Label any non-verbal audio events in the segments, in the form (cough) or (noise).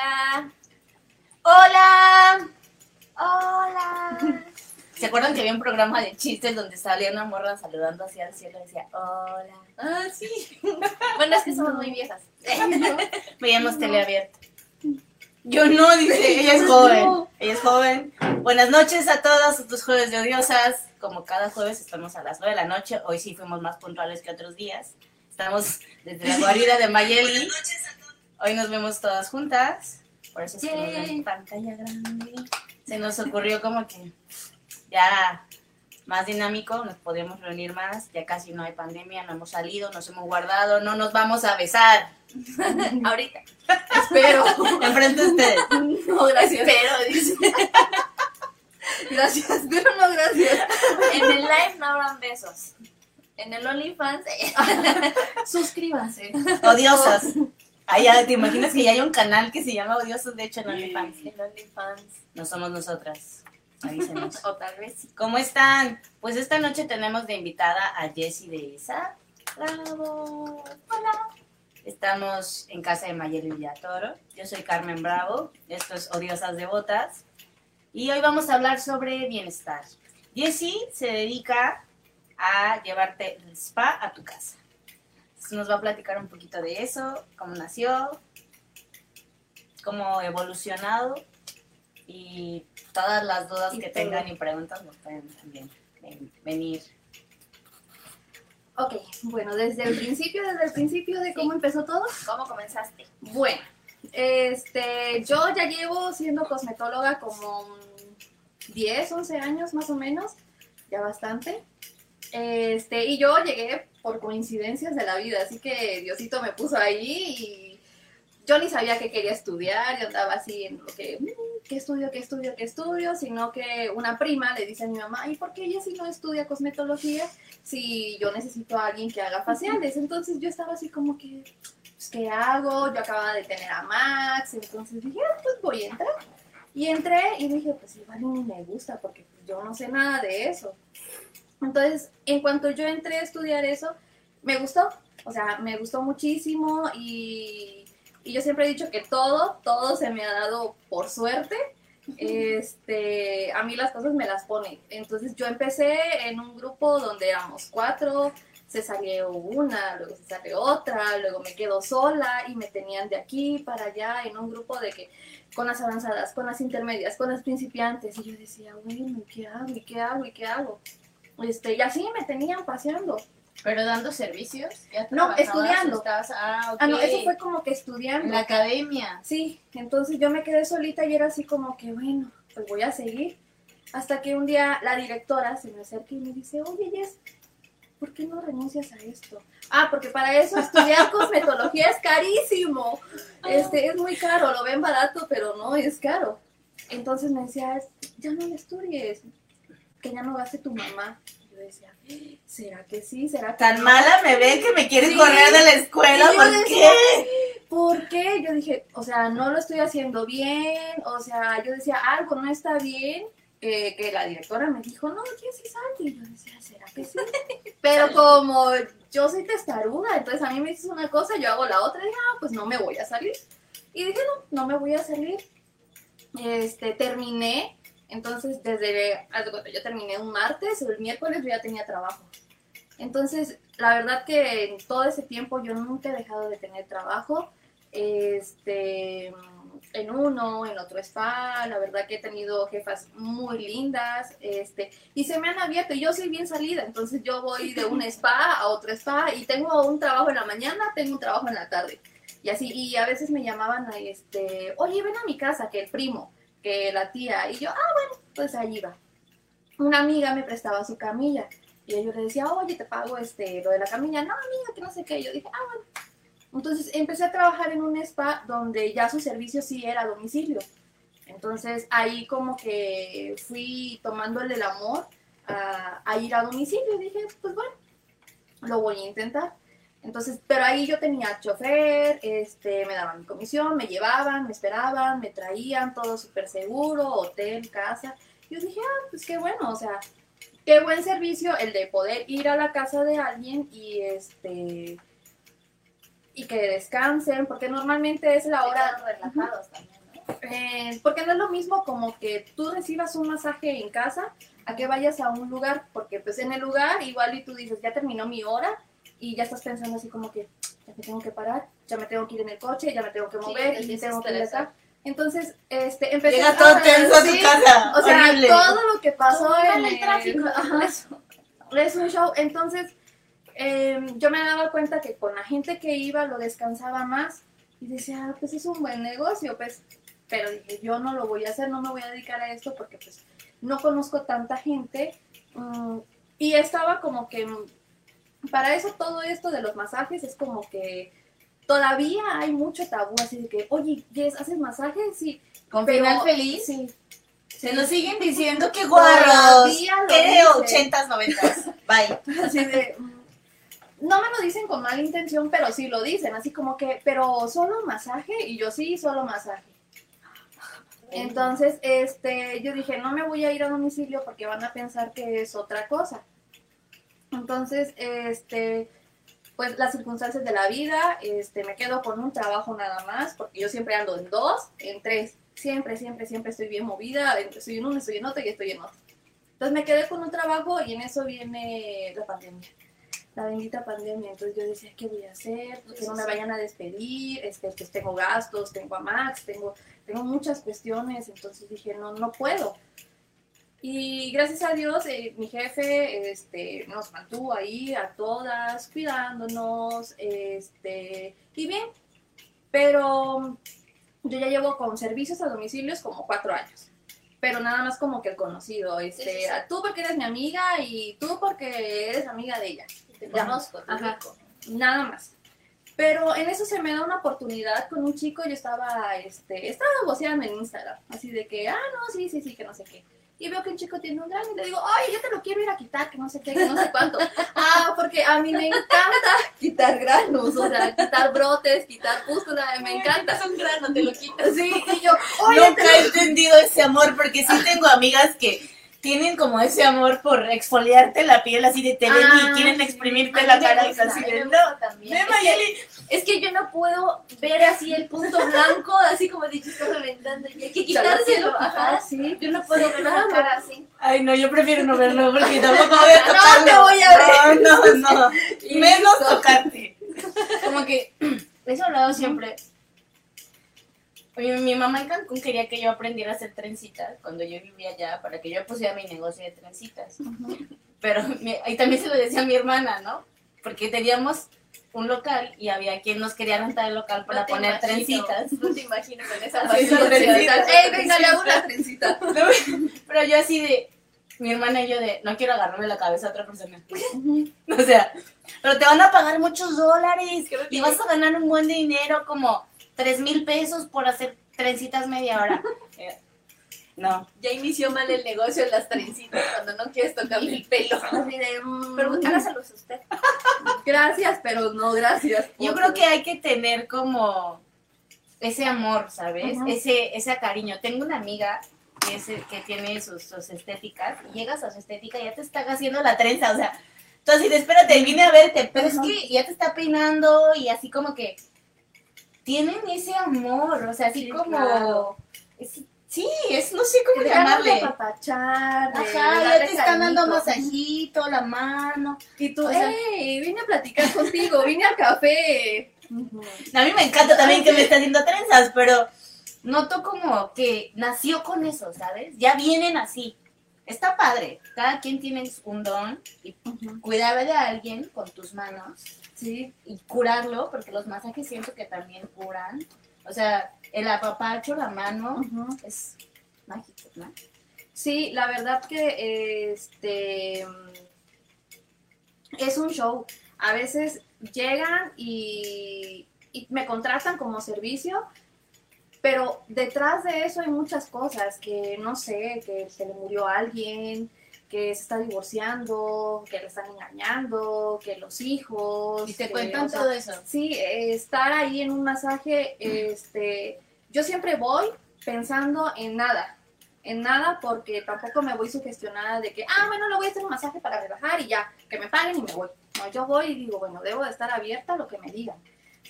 Hola. Hola. Hola. (laughs) ¿Se acuerdan que había un programa de chistes donde salía una morra saludando hacia el cielo y decía, hola? Ah, sí. (laughs) Bueno, es que somos muy viejas. (laughs) Veíamos tele abierta. Yo no, dice, ella es joven. Ella es joven. Buenas noches a todas, estos jueves de odiosas. Como cada jueves estamos a las 9 de la noche. Hoy sí fuimos más puntuales que otros días. Estamos desde la guarida de Mayeli. Hoy nos vemos todas juntas. Por eso es que nos ven en pantalla grande. Se nos ocurrió como que ya más dinámico, nos podemos reunir más. Ya casi no hay pandemia, no hemos salido, nos hemos guardado, no nos vamos a besar. (laughs) Ahorita. Espero. (laughs) Enfrente de ustedes. No, gracias. Espero, dice. (laughs) Gracias, pero no gracias. En el live no habrán besos. En el OnlyFans, suscríbanse. Odiosas. Ah, ya, ¿te imaginas que ya hay un canal que se llama Odiosos? De hecho, en OnlyFans. En OnlyFans. No somos nosotras. Avísenos. (laughs) O tal vez sí. ¿Cómo están? Pues esta noche tenemos de invitada a Jessie de ESA. Bravo. Hola. Estamos en casa de Mayeli Villatoro. Yo soy Carmen Bravo. Esto es Odiosas Devotas. Y hoy vamos a hablar sobre bienestar. Jessie se dedica a llevarte el spa a tu casa. Nos va a platicar un poquito de eso, cómo nació, cómo ha evolucionado y todas las dudas Y que todo. tengan y preguntas nos pueden también ven- venir. Ok, bueno, desde el principio, desde el principio de cómo empezó todo. ¿Cómo comenzaste? Bueno, este, yo ya llevo siendo cosmetóloga como mm, 10, 11 años más o menos, ya bastante. Este, y yo llegué por coincidencias de la vida, así que Diosito me puso ahí y yo ni sabía qué quería estudiar, yo andaba así en lo que, mm, ¿qué estudio, qué estudio, qué estudio? Sino que una prima le dice a mi mamá, ¿y por qué ella sí no estudia cosmetología si yo necesito a alguien que haga faciales? Entonces yo estaba así como que, pues, ¿qué hago? Yo acababa de tener a Max, entonces dije, ah, pues voy a entrar. Y entré y dije, pues igual ni me gusta porque yo no sé nada de eso. Entonces, en cuanto yo entré a estudiar eso, me gustó, o sea, me gustó muchísimo y, y yo siempre he dicho que todo, todo se me ha dado por suerte. Este, a mí las cosas me las ponen. Entonces yo empecé en un grupo donde éramos cuatro, se salió una, luego se salió otra, luego me quedo sola y me tenían de aquí para allá en un grupo de que con las avanzadas, con las intermedias, con las principiantes y yo decía, bueno, ¿qué hago? ¿Y qué hago? ¿Y qué hago? Este, y así me tenían paseando. ¿Pero dando servicios? ¿Ya No, estudiando. estabas- ah, ok. Ah, no, eso fue como que En estudiando. la academia. Sí, entonces yo me quedé solita y era así como que, bueno, pues voy a seguir. Hasta que un día la directora se me acerca y me dice, oye, Jess, ¿por qué no renuncias a esto? Ah, porque para eso estudiar (laughs) cosmetología es carísimo. Este, es muy caro, lo ven barato, pero no, es caro. Entonces me decía, ya no estudies, que ya no gaste tu mamá. Yo decía, ¿será que sí? ¿Será que Tan mala me ven que me quieren Sí. correr de la escuela. ¿Por decía, qué? ¿Por qué? Yo dije, o sea, no lo estoy haciendo bien, o sea, yo decía, algo no está bien, que, que la directora me dijo, no, Jessy, salte. Y yo decía, ¿será que sí? (laughs) Pero como yo soy testaruda, entonces a mí me dices una cosa, yo hago la otra, y dije, ah, pues no me voy a salir. Y dije, no, no me voy a salir. Este, terminé, entonces desde, yo terminé un martes, el miércoles yo ya tenía trabajo. Entonces, la verdad que en todo ese tiempo yo nunca he dejado de tener trabajo. Este, en uno, en otro spa, la verdad que he tenido jefas muy lindas, este, y se me han abierto, y yo soy bien salida, entonces yo voy de un (laughs) spa a otro spa, y tengo un trabajo en la mañana, tengo un trabajo en la tarde, y así, y a veces me llamaban a este, oye, ven a mi casa, que el primo, que la tía, y yo, ah, bueno, pues ahí va. Una amiga me prestaba su camilla, y yo le decía, oye, te pago este, lo de la camilla, no, amiga, que no sé qué, yo dije, ah, bueno, Entonces empecé a trabajar en un spa donde ya su servicio sí era a domicilio. Entonces ahí como que fui tomándole el amor a, a ir a domicilio dije, pues bueno, lo voy a intentar. Entonces, pero ahí yo tenía chofer, este, me daban mi comisión, me llevaban, me esperaban, me traían, todo súper seguro, hotel, casa. Yo dije, ah, pues qué bueno, o sea, qué buen servicio el de poder ir a la casa de alguien y este y que descansen, porque normalmente es la hora relajados también, ¿no? eh, porque no es lo mismo como que tú recibas un masaje en casa a que vayas a un lugar, porque pues en el lugar igual y tú dices, ya terminó mi hora y ya estás pensando así como que ya me tengo que parar, ya me tengo que ir en el coche, ya me tengo que Sí, mover te y tengo que ir acá. Entonces, este, empecé Llega todo a- tenso a tu sí, casa. O sea, Horrible. todo lo que pasó Todo en el tráfico. (laughs) Ajá. es un show. Entonces, eh, yo me daba cuenta que con la gente que iba lo descansaba más y decía, "Ah, pues es un buen negocio, pues. Pero dije, yo no lo voy a hacer, no me voy a dedicar a esto porque pues no conozco tanta gente. mm, y estaba como que, para eso todo esto de los masajes es como que todavía hay mucho tabú así de que, oye, Jess, ¿haces masajes? Sí. Con pero- final feliz. Sí. Se nos siguen (laughs) diciendo que guarros. Que de dicen. 80s, 90s. Bye. (laughs) Así de, mm, no me lo dicen con mala intención, pero sí lo dicen, así como que, pero solo masaje, y yo sí, solo masaje. Entonces, este, yo dije, no me voy a ir a domicilio porque van a pensar que es otra cosa. Entonces, este, pues las circunstancias de la vida, este, me quedo con un trabajo nada más, porque yo siempre ando en dos, en tres, siempre, siempre, siempre estoy bien movida, estoy en uno, estoy en otro y estoy en otro. Entonces me quedé con un trabajo y en eso viene la pandemia. La bendita pandemia. Entonces yo decía, ¿qué voy a hacer? Que no me vayan a despedir. Este, pues tengo gastos, tengo a Max, tengo, tengo muchas cuestiones. Entonces dije, no, no puedo. Y gracias a Dios, eh, mi jefe este, nos mantuvo ahí a todas, cuidándonos, este, y bien. Pero yo ya llevo con servicios a domicilios como cuatro años. Pero nada más como que el conocido, este, Sí, sí, sí. a tú porque eres mi amiga y tú porque eres amiga de ella. Te Ya. conozco, te Ajá. Nada más. Pero en eso se me da una oportunidad con un chico, yo estaba, este, estaba voceando en Instagram, así de que, ah, no, sí, sí, sí, que no sé qué. Y veo que un chico tiene un grano y le digo, ay, yo te lo quiero ir a quitar, que no sé qué, que no sé cuánto. ah, porque a mí me encanta quitar granos, o sea, quitar brotes, quitar pústula, me encanta. Es un grano, te lo quitas. Sí, y yo, oye, Nunca he entendido ese amor porque sí tengo amigas que tienen como ese amor por exfoliarte la piel así de te ven Ah, y quieren sí. exprimirte la cara y gusta, así a mí de no. también. Es que- Mayeli. Es que yo no puedo ver así el punto blanco, así como de que está reventando y hay que quitárselo. Ajá. sí. Yo no puedo ver la cara así. Ay, no, yo prefiero no verlo porque (laughs) tampoco voy a No tocarlo. te voy a ver. No, no, no. (laughs) Y Menos tocarte. Como que (clears throat) eso he hablado siempre. Mi, mi mamá en Cancún quería que yo aprendiera a hacer trencitas cuando yo vivía allá para que yo pusiera mi negocio de trencitas. Pero mi- ahí también se lo decía a mi hermana, ¿no? Porque teníamos un local y había quien nos quería rentar el local para No poner imagino, trencitas. No te imagino con esa trencitas. Ey, venga, le hago una (laughs) trencita. Pero yo así de, mi hermana y yo de, no quiero agarrarme la cabeza a otra persona. (laughs) O sea, pero te van a pagar muchos dólares Creo que- y vas a ganar un buen dinero, como tres mil pesos por hacer trencitas media hora. (laughs) Eh, No. Ya inició mal el negocio de las trencitas cuando no quieres tocarle el pelo. Mm, Pero hágaselos usted. gracias, pero no gracias. Yo creo que hay que tener como ese amor, ¿sabes? Ese, ese cariño. Tengo una amiga que, es, que tiene sus, sus estéticas y llegas a su estética y ya te está haciendo la trenza, o sea, tú así de, espérate, vine a verte, pero es que ya te está peinando y así como que tienen ese amor, o sea, así Sí, como... claro. es- sí, es, no sé cómo de ganas de llamarle. apapachar, de Ajá, ya te están dando masajito, la mano. Y tú, O sea- hey, vine a platicar contigo, vine al café. A mí me encanta también que me esté haciendo trenzas, pero noto como que nació con eso, ¿sabes? Ya vienen así. Está padre. Cada quien tiene un don y cuidar de alguien con tus manos Sí, y curarlo, porque los masajes siento que también curan. O sea, el apapacho, la mano, es mágico, ¿no? sí, la verdad que este es un show. A veces llegan y y me contratan como servicio, pero detrás de eso hay muchas cosas que no sé, que se le murió a alguien, que se está divorciando, que le están engañando, que los hijos. Y te que, cuentan o sea, todo eso. Sí, eh, estar ahí en un masaje, este, yo siempre voy pensando en nada, en nada porque tampoco me voy sugestionada de que, ah, bueno, le voy a hacer un masaje para relajar y ya, que me paguen y me voy. No, yo voy y digo, bueno, debo de estar abierta a lo que me digan.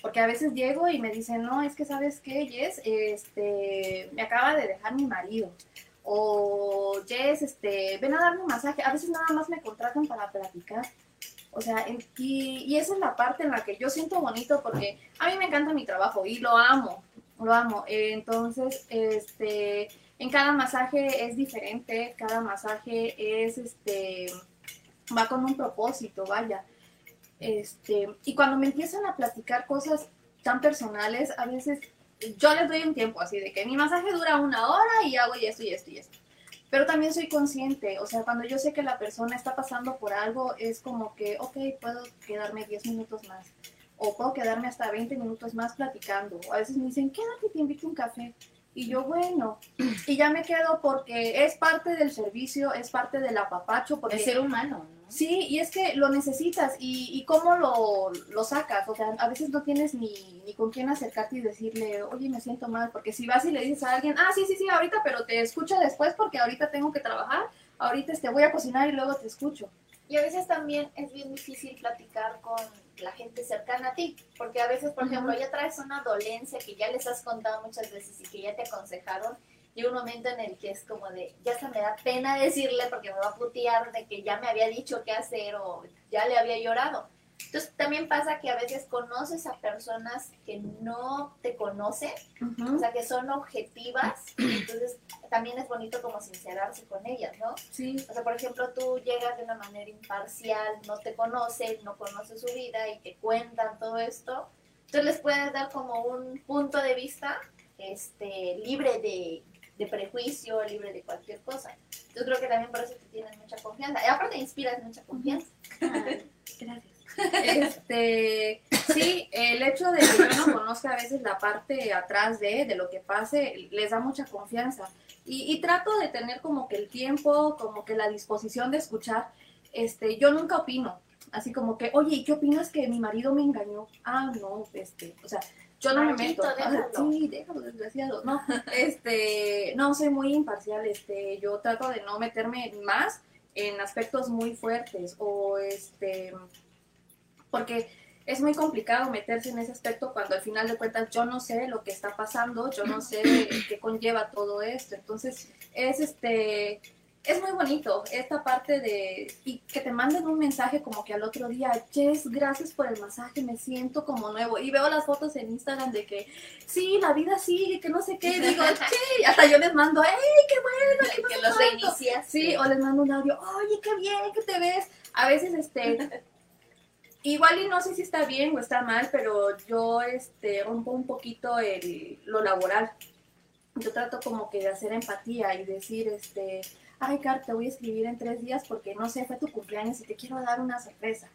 Porque a veces llego y me dicen, no, es que sabes qué, Jess, este, me acaba de dejar mi marido. O Jess, este, ven a darme un masaje. A veces nada más me contratan para platicar. O sea, y, y esa es la parte en la que yo siento bonito porque a mí me encanta mi trabajo y lo amo, lo amo. Entonces, este, en cada masaje es diferente, cada masaje es, este, va con un propósito, vaya. Este, y cuando me empiezan a platicar cosas tan personales, a veces yo les doy un tiempo así de que mi masaje dura una hora y hago y esto y esto y esto. Pero también soy consciente, o sea, cuando yo sé que la persona está pasando por algo, es como que, ok, puedo quedarme 10 minutos más. O puedo quedarme hasta 20 minutos más platicando. O a veces me dicen, quédate, te invito a un café. Y yo, bueno, y ya me quedo porque es parte del servicio, es parte del apapacho, porque De ser humano, ¿no? Sí, y es que lo necesitas y, y cómo lo, lo sacas. O sea, a veces no tienes ni, ni con quién acercarte y decirle, oye, me siento mal. Porque si vas y le dices a alguien, ah, sí, sí, sí, ahorita, pero te escucho después porque ahorita tengo que trabajar, ahorita este, voy a cocinar y luego te escucho. Y a veces también es bien difícil platicar con la gente cercana a ti, porque a veces, por ejemplo, ya traes una dolencia que ya les has contado muchas veces y que ya te aconsejaron, llega un momento en el que es como de, ya se me da pena decirle porque me va a putear de que ya me había dicho qué hacer o ya le había llorado. Entonces también pasa que a veces conoces a personas que no te conocen, o sea, que son objetivas, entonces también es bonito como sincerarse con ellas, ¿no? Sí, O sea, por ejemplo, tú llegas de una manera imparcial, no te conocen, no conoces su vida y te cuentan todo esto. Entonces les puedes dar como un punto de vista este, libre de, de prejuicio, libre de cualquier cosa. Yo creo que también por eso te tienes mucha confianza. Y aparte inspiras mucha confianza. (laughs) gracias. Este, sí, el hecho de que yo no conozca a veces la parte atrás de, de lo que pase, les da mucha confianza. Y, y trato de tener como que el tiempo, como que la disposición de escuchar. Este, yo nunca opino. Así como que, oye, ¿y ¿qué opinas que mi marido me engañó? Ah, no, este, o sea, yo no me meto. Ah, sí, déjalo, desgraciado. No, este, no, soy muy imparcial. Este, yo trato de no meterme más en aspectos muy fuertes o este porque es muy complicado meterse en ese aspecto cuando al final de cuentas yo no sé lo que está pasando, yo no sé (coughs) qué conlleva todo esto. Entonces, es este es muy bonito esta parte de y que te manden un mensaje como que al otro día, Jess, gracias por el masaje, me siento como nuevo. Y veo las fotos en Instagram de que sí, la vida sigue, que no sé qué, digo, (laughs) sí, hasta yo les mando, ¡ay, qué bueno! qué que los tanto". reinicias. Sí, o les mando un audio, oye, qué bien que te ves. A veces, este, (laughs) igual y no sé si está bien o está mal, pero yo, este, rompo un poquito el, lo laboral. Yo trato como que de hacer empatía y decir, este, ay, Car, te voy a escribir en tres días porque, no sé, fue tu cumpleaños y te quiero dar una sorpresa.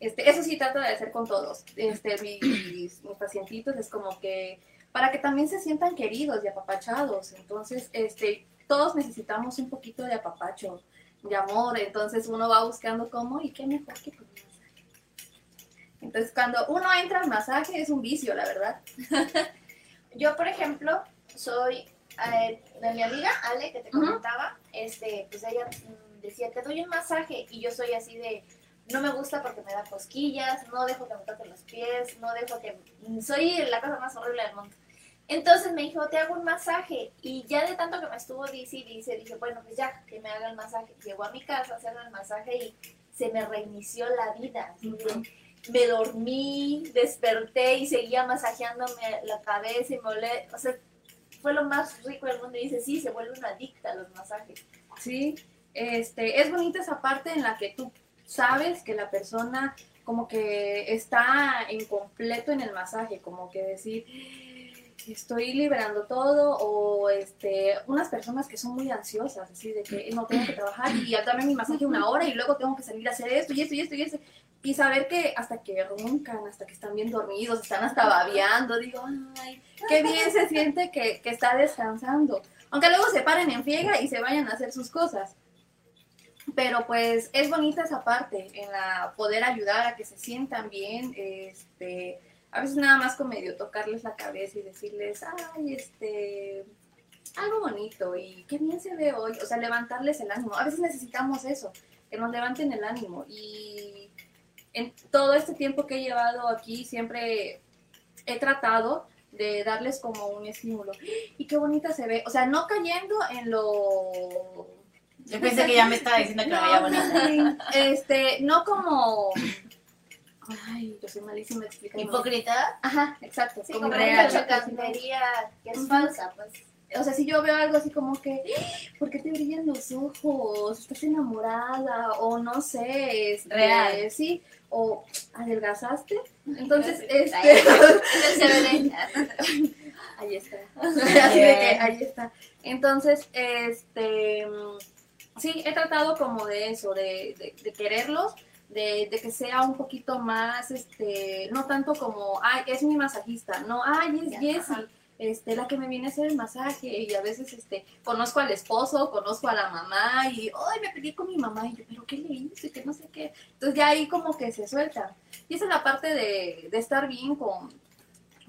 Este, eso sí trato de hacer con todos. Este, mis, mis pacientitos es como que, para que también se sientan queridos y apapachados. Entonces, este, todos necesitamos un poquito de apapacho, de amor, entonces uno va buscando cómo y qué mejor que con un masaje. Entonces cuando uno entra al masaje es un vicio, la verdad. (laughs) Yo, por ejemplo, soy eh, de mi amiga Ale, que te comentaba, este, pues ella decía, te doy un masaje, y yo soy así de, no me gusta porque me da cosquillas, no dejo que me toquen los pies, no dejo que... Soy la cosa más horrible del mundo. Entonces me dijo, te hago un masaje, y ya de tanto que me estuvo dice y dice, dije, bueno, pues ya, que me haga el masaje. Llegó a mi casa a hacerme el masaje y se me reinició la vida. así de, me dormí, desperté y seguía masajeándome la cabeza y me olé, o sea, fue lo más rico del mundo y dice, sí, se vuelve una adicta a los masajes. Sí, este, es bonita esa parte en la que tú sabes que la persona como que está incompleto en el masaje, como que decir, estoy liberando todo, o este, unas personas que son muy ansiosas, así de que no tengo que trabajar y ya dame mi masaje una hora y luego tengo que salir a hacer esto y esto y esto y esto. Y saber que hasta que roncan, hasta que están bien dormidos, están hasta babeando, digo, ay, qué bien se siente que, que está descansando. Aunque luego se paren en friega y se vayan a hacer sus cosas. Pero pues es bonita esa parte, en la poder ayudar a que se sientan bien, este, a veces nada más con medio tocarles la cabeza y decirles, ay, este, algo bonito y qué bien se ve hoy, o sea, levantarles el ánimo. A veces necesitamos eso, que nos levanten el ánimo. Y en todo este tiempo que he llevado aquí siempre he tratado de darles como un estímulo. Y qué bonita se ve, o sea, no cayendo en lo Yo pensé que ya me estaba diciendo que me veía bonita. Este, no como. Ay, yo soy malísima explicando. ¿Hipócrita? Ajá, exacto. Sí, como como real. esa chicanería que es falsa, pues. O sea, si yo veo algo así como que, "¡Ah! ¿por qué te brillan los ojos? ¿Estás enamorada? O no sé, este, Real. sí, o adelgazaste. Entonces, este, (laughs) ahí está. (laughs) Así de que ahí está. Entonces, este, sí, he tratado como de eso, de, de- de quererlos, de, de que sea un poquito más, este, no tanto como, ay, es mi masajista, no, ay, es ajá. Este, la que me viene a hacer el masaje, y a veces, este, conozco al esposo, conozco a la mamá, y, ay, me peleé con mi mamá, y yo, pero ¿qué le hice? Que no sé qué. Entonces ya ahí como que se suelta. Y esa es la parte de, de estar bien con,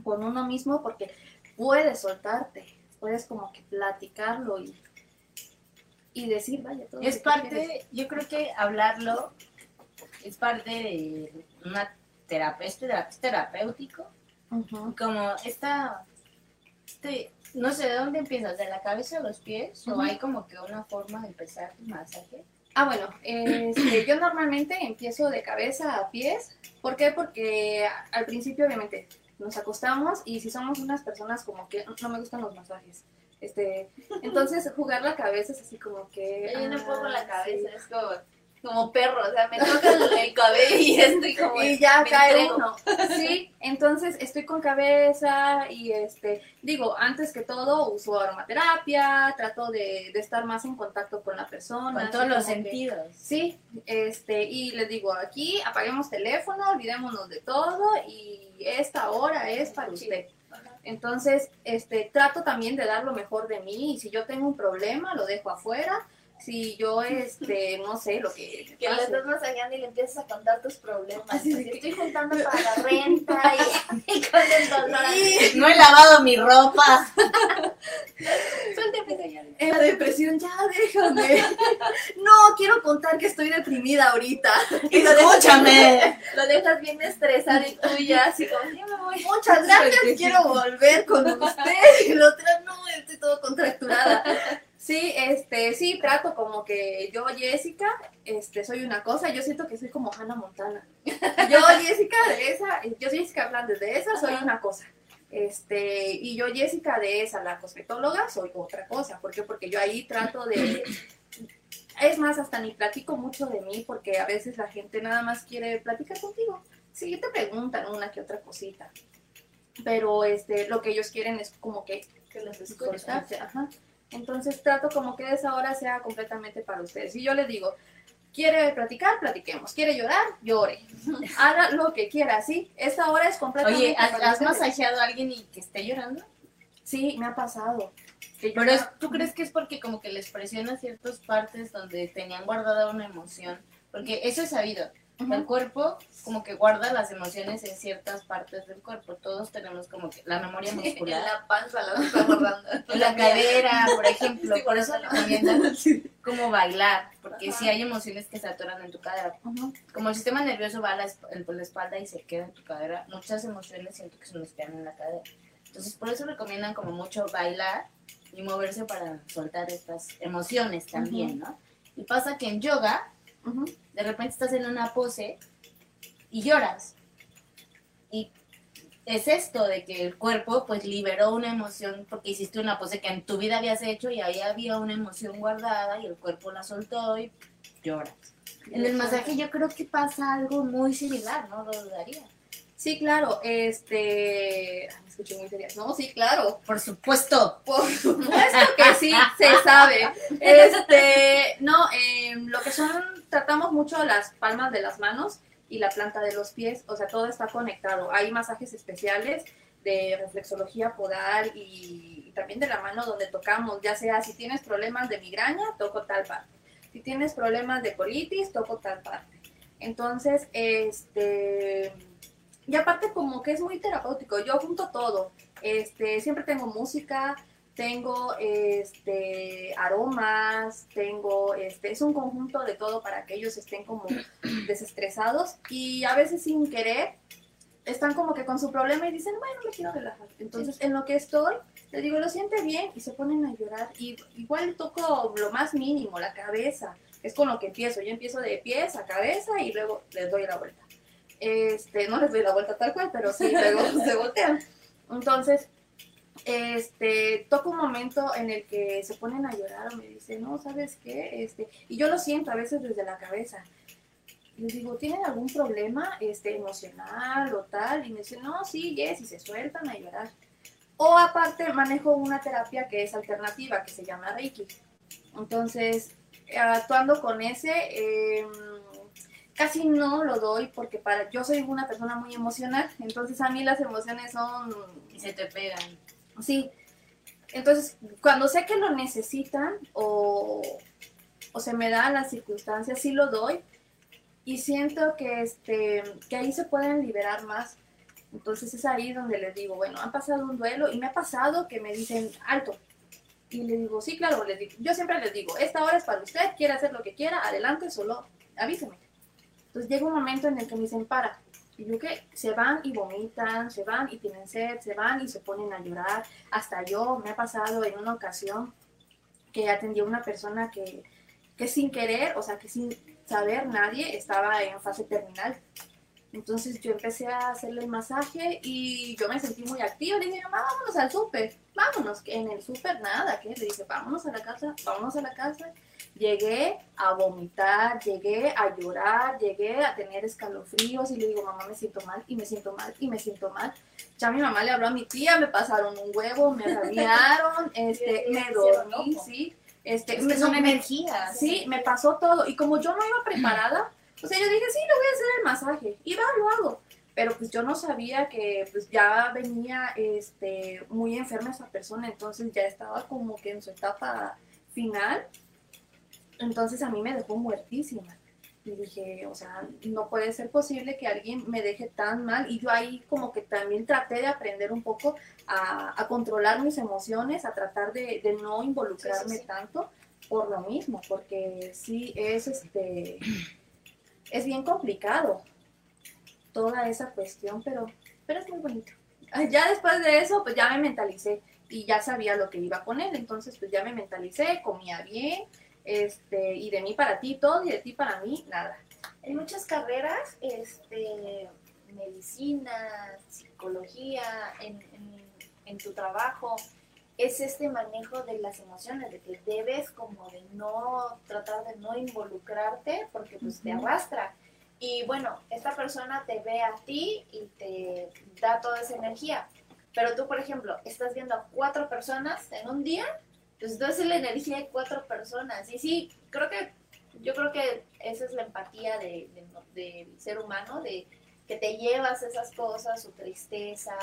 con uno mismo, porque puedes soltarte, puedes como que platicarlo y, y decir, vaya, todo Es quieres. parte, yo creo que hablarlo es parte de una terapia, terap- es terapéutico. Como esta, este, no sé de dónde empiezas, de la cabeza a los pies, o hay como que una forma de empezar el masaje. Ah, bueno, este, yo normalmente empiezo de cabeza a pies. ¿Por qué? Porque al principio, obviamente, nos acostamos y si somos unas personas como que no me gustan los masajes. Este, entonces jugar la cabeza es así como que. Yo no puedo la ah, cabeza, sí. es como, como perro, o sea, me tocan el cabello y estoy (laughs) como... y ya cae uno. Sí, entonces estoy con cabeza y este, digo, antes que todo uso aromaterapia, trato de, de estar más en contacto con la persona. Con todos los que- sentidos. Sí, este, y les digo, aquí apaguemos teléfono, olvidémonos de todo y esta hora es para usted. Entonces, este, trato también de dar lo mejor de mí y si yo tengo un problema, lo dejo afuera. Si yo, este, no sé, lo que... (laughs) Que le pase. estás masajeando y le empiezas a contar tus problemas. Así de Así, que- estoy juntando (laughs) para la renta y, y con el dolor. No he lavado mi ropa. (laughs) Suélteme, señor. en la depresión, ya déjame. No, quiero contar que estoy deprimida ahorita. Y lo Escúchame. Lo dejas bien estresado y tú ya así como, ya me voy. Muchas gracias, quiero volver con usted. Y la otra, no, estoy todo contracturada. Sí, este, sí, trato como que yo, Jessica, este, soy una cosa, yo siento que soy como Hannah Montana. (laughs) Yo, Jessica, de esa, yo soy Jessica Hernández, de esa soy una cosa. Este, y yo, Jessica, de esa, la cosmetóloga, soy otra cosa. ¿Por qué? Porque yo ahí trato de... Es más, hasta ni platico mucho de mí, porque a veces la gente nada más quiere platicar contigo. Sí, te preguntan una que otra cosita. Pero este, lo que ellos quieren es como que Que los escuches. soltarse, ajá. Entonces trato como que esa hora sea completamente para ustedes. Y yo les digo, quiere platicar, platiquemos. Quiere llorar, llore. (laughs) Haga lo que quiera, ¿sí? Esta hora es completamente Oye, ¿has, para has masajeado a alguien y que esté llorando? Sí, me ha pasado. Pero es- ¿tú crees que es porque como que les presiona ciertas partes donde tenían guardada una emoción? Porque eso es sabido. El cuerpo como que guarda las emociones en ciertas partes del cuerpo. Todos tenemos como que la memoria En muscular. la panza la estoy borrando. En la cadera, por ejemplo. Estoy Por eso guardando recomiendan (laughs) como bailar. Porque si hay emociones que se atoran en tu cadera. Ujú. Como el sistema nervioso va a la, esp- por la espalda y se queda en tu cadera, muchas emociones siento que se nos quedan en la cadera. Entonces, por eso recomiendan como mucho bailar y moverse para soltar estas emociones también, ¿no? Y pasa que en yoga, De repente estás en una pose y lloras. Y es esto de que el cuerpo pues liberó una emoción porque hiciste una pose que en tu vida habías hecho y ahí había una emoción guardada y el cuerpo la soltó y lloras. En el masaje yo creo que pasa algo muy similar, no lo dudaría. Sí, claro, este... Me escuché muy seria. No, sí, claro. Por supuesto. Por supuesto que sí, se sabe. (laughs) Este, no, em, lo que son, tratamos mucho las palmas de las manos y la planta de los pies, o sea, todo está conectado. Hay masajes especiales de reflexología podal y, también de la mano donde tocamos, ya sea si tienes problemas de migraña, toco tal parte. Si tienes problemas de colitis, toco tal parte. Entonces, este, y aparte como que es muy terapéutico, yo junto todo, este, siempre tengo música, tengo este aromas, tengo este, es un conjunto de todo para que ellos estén como (clears throat) desestresados y a veces sin querer están como que con su problema y dicen, bueno, me quiero relajar. Entonces, en lo que estoy, les digo, lo siente bien y se ponen a llorar. Y igual toco lo más mínimo, la cabeza. Es con lo que empiezo. Yo empiezo de pies a cabeza y luego les doy la vuelta. Este, no les doy la vuelta tal cual, pero sí, luego (laughs) se voltean. Entonces, este, toco un momento en el que se ponen a llorar o me dicen, no, ¿sabes qué? Este, y yo lo siento a veces desde la cabeza. Les digo, ¿tienen algún problema este, emocional o tal? Y me dicen, no, sí, yes, y se sueltan a llorar. O aparte manejo una terapia que es alternativa, que se llama Reiki. Entonces, actuando con ese, eh, casi no lo doy porque para yo soy una persona muy emocional, entonces a mí las emociones son... Y se te pegan. Sí. Entonces, cuando sé que lo necesitan o, o se me da las circunstancias, sí lo doy y siento que, este, que ahí se pueden liberar más. Entonces es ahí donde les digo, bueno, han pasado un duelo y me ha pasado que me dicen, alto. Y le digo, sí, claro, les digo, yo siempre les digo, esta hora es para usted, quiere hacer lo que quiera, adelante, solo avíseme. Entonces llega un momento en el que me dicen, para. Y yo que se van y vomitan, se van y tienen sed, se van y se ponen a llorar. Hasta yo me ha pasado en una ocasión que atendí a una persona que, que sin querer, o sea, que sin saber nadie, estaba en fase terminal. Entonces yo empecé a hacerle el masaje y yo me sentí muy activa. Le dije, mamá, vámonos al súper, vámonos. Que en el súper nada, ¿qué? Le dije, vámonos a la casa, vámonos a la casa. Llegué a vomitar, llegué a llorar, llegué a tener escalofríos y le digo, mamá, me siento mal y me siento mal y me siento mal. Ya mi mamá le habló a mi tía, me pasaron un huevo, me radiaron, (laughs) este, me dormí, sí. Este, Es me- que son me- energías. Sí, me pasó todo. Y como yo no iba preparada, o sea, yo dije, sí, le voy a hacer el masaje. Y va, lo hago. Pero pues yo no sabía que pues ya venía este, muy enferma esa persona, entonces ya estaba como que en su etapa final. Entonces a mí me dejó muertísima. Y dije, o sea, no puede ser posible que alguien me deje tan mal. Y yo ahí como que también traté de aprender un poco a, a controlar mis emociones, a tratar de, de no involucrarme Sí, sí, sí. tanto por lo mismo, porque sí es este es bien complicado toda esa cuestión, pero, pero es muy bonito. Ah, Ya después de eso, pues ya me mentalicé y ya sabía lo que iba a poner, entonces pues ya me mentalicé, comía bien, este, y de mí para ti todo y de ti para mí nada. En muchas carreras, este, medicina, psicología, en, en- en tu trabajo, es este manejo de las emociones, de que debes como de no, tratar de no involucrarte porque pues te arrastra. Y bueno, esta persona te ve a ti y te da toda esa energía. Pero tú, por ejemplo, estás viendo a cuatro personas en un día, pues tú es la energía de cuatro personas. Y sí, creo que, yo creo que esa es la empatía de, de- del ser humano, de que te llevas esas cosas, su tristeza,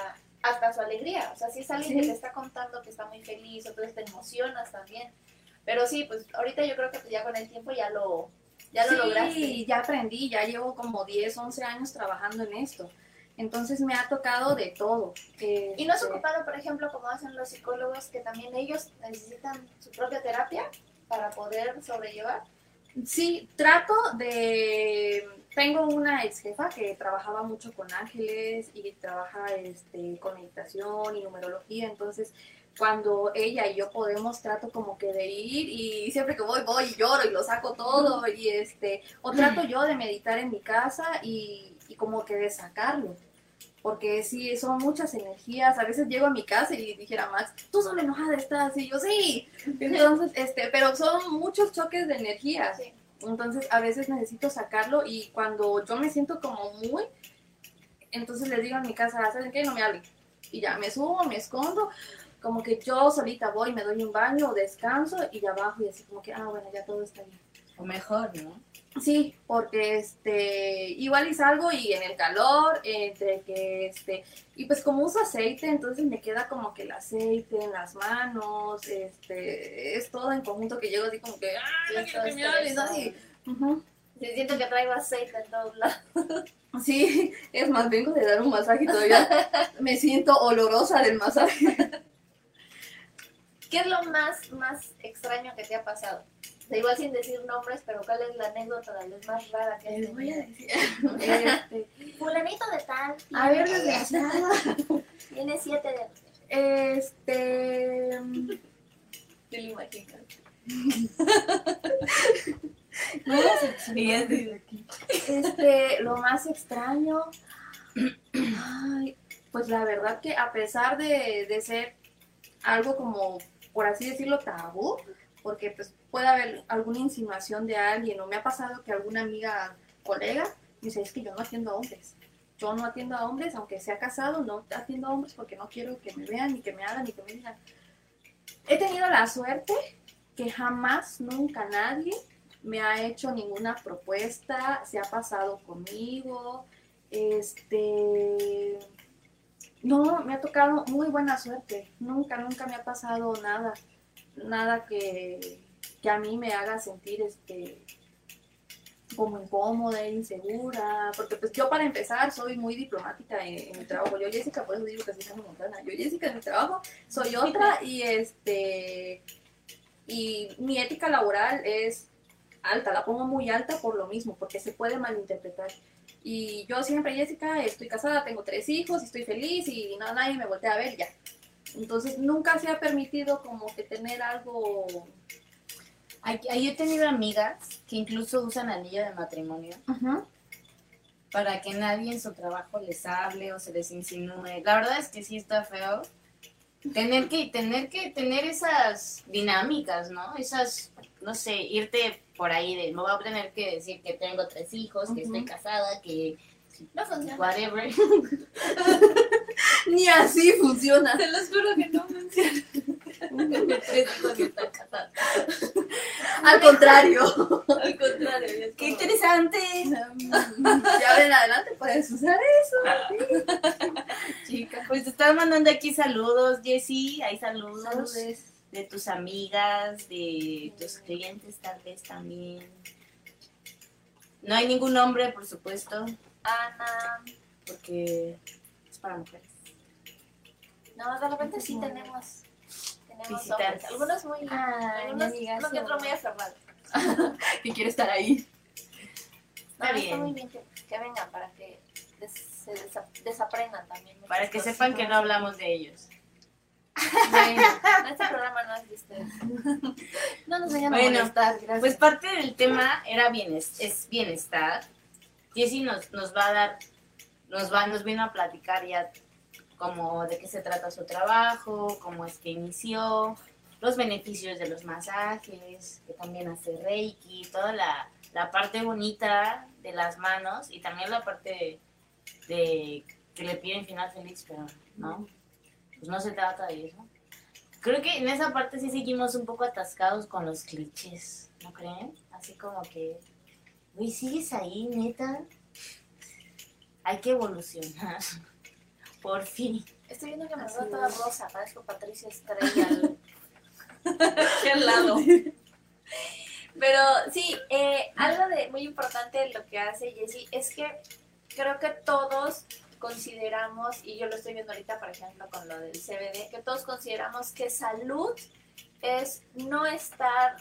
hasta su alegría. O sea, si es alguien Sí. que te está contando que está muy feliz, entonces te emocionas también. Pero sí, pues ahorita yo creo que pues, ya con el tiempo ya lo, ya lo sí, lograste. ya aprendí, ya llevo como 10, 11 años trabajando en esto. Entonces me ha tocado de todo. Y no has Este, ocupado, por ejemplo, como hacen los psicólogos, que también ellos necesitan su propia terapia para poder sobrellevar. Sí, trato de... Tengo una ex jefa que trabajaba mucho con ángeles y trabaja este, con meditación y numerología, entonces cuando ella y yo podemos trato como que de ir y siempre que voy voy y lloro y lo saco todo y este o trato yo de meditar en mi casa y, y como que de sacarlo. Porque sí son muchas energías. A veces llego a mi casa y dijera Max tú solo enojada estás y yo sí entonces este pero son muchos choques de energías. Sí. Entonces a veces necesito sacarlo y cuando yo me siento como muy, entonces les digo en mi casa, ¿saben qué? No me hablen. Y ya me subo, me escondo, como que yo solita voy, me doy un baño, descanso y ya bajo y así como que, ah, bueno, ya todo está bien. O mejor, ¿no? Sí, porque este, igual y salgo y en el calor, entre que este, y pues como uso aceite, entonces me queda como que el aceite en las manos, este, es todo en conjunto que llego así como que, ¡ah! Sí, no todo quiero que me hables", estresado. así. Ujú. Sí, siento que traigo aceite en todos lados. (laughs) Sí, es más, vengo de dar un masaje todavía me siento olorosa del masaje. (laughs) ¿Qué es lo más, más extraño que te ha pasado? O sea, igual sin decir nombres, pero ¿cuál es la anécdota tal vez más rara que Les voy a decir. Este, Fulanito de tal. a ver, desgraciada. Tiene siete dedos. Este. Te lo imaginas. No (laughs) es de- Este, lo más extraño. Ay, pues la verdad que a pesar de, de ser algo como, por así decirlo, tabú, porque pues puede haber alguna insinuación de alguien, o me ha pasado que alguna amiga, colega, me dice, es que yo no atiendo a hombres. Yo no atiendo a hombres, aunque sea casado, no atiendo a hombres porque no quiero que me vean, ni que me hagan, ni que me digan. He tenido la suerte que jamás, nunca nadie me ha hecho ninguna propuesta, se ha pasado conmigo, este, no, me ha tocado muy buena suerte, nunca, nunca me ha pasado nada, nada que, que a mí me haga sentir, este, como incómoda, insegura, porque pues yo para empezar soy muy diplomática en, en mi trabajo, yo Jessica, por eso digo que soy Hannah Montana, yo Jessica en mi trabajo soy otra y este, y mi ética laboral es alta, la pongo muy alta por lo mismo, porque se puede malinterpretar. Y yo siempre, Jessica, estoy casada, tengo tres hijos, y estoy feliz y no, nadie me voltea a ver ya. Entonces nunca se ha permitido como que tener algo... Yo he tenido amigas que incluso usan anillo de matrimonio para que nadie en su trabajo les hable o se les insinúe. La verdad es que sí está feo tener que tener que tener esas dinámicas, ¿no? Esas, no sé, irte por ahí de, me voy a tener que decir que tengo tres hijos, que estoy casada, que No funciona. whatever. (laughs) Ni así funciona. Te los juro que no funciona. Al contrario. Al contrario. ¡Qué como- interesante! ya ven adelante, puedes usar eso. Chica, pues te están mandando aquí saludos, Jessy. Hay saludos. Saludos. de tus amigas, de tus clientes tal vez también. No hay ningún nombre, por supuesto, Ana. porque es para mujeres. No, de repente sí tenemos. Visitantes. Algunos muy. Ay, algunos, mi amiga, uno que otro muy aferrados. (laughs) Que quiere estar ahí. No, Está está bien. muy bien que, que vengan para que des- se desa- desaprendan también. Para que cosas. sepan que no hablamos de ellos. Bueno, (laughs) este programa no es de ustedes. (laughs) No nos vayan a Bueno, molestar, gracias. Pues parte del tema era bienes, es bienestar. Jessy nos, nos va a dar, nos va, nos vino a platicar ya como de qué se trata su trabajo, cómo es que inició, los beneficios de los masajes, que también hace Reiki, toda la, la parte bonita de las manos y también la parte de, que le piden final feliz, pero no, pues no se trata de eso. Creo que en esa parte sí seguimos un poco atascados con los clichés, ¿no creen? Así como que, güey, ¿sigues ahí, neta? Hay que evolucionar. Por fin. Estoy viendo que me veo toda rosa. Parezco Patricia Estrella. (laughs) (laughs) al- al lado. Pero sí, eh, algo de muy importante de lo que hace Jessie es que creo que todos consideramos, y yo lo estoy viendo ahorita, por ejemplo, con lo del CBD, que todos consideramos que salud es no estar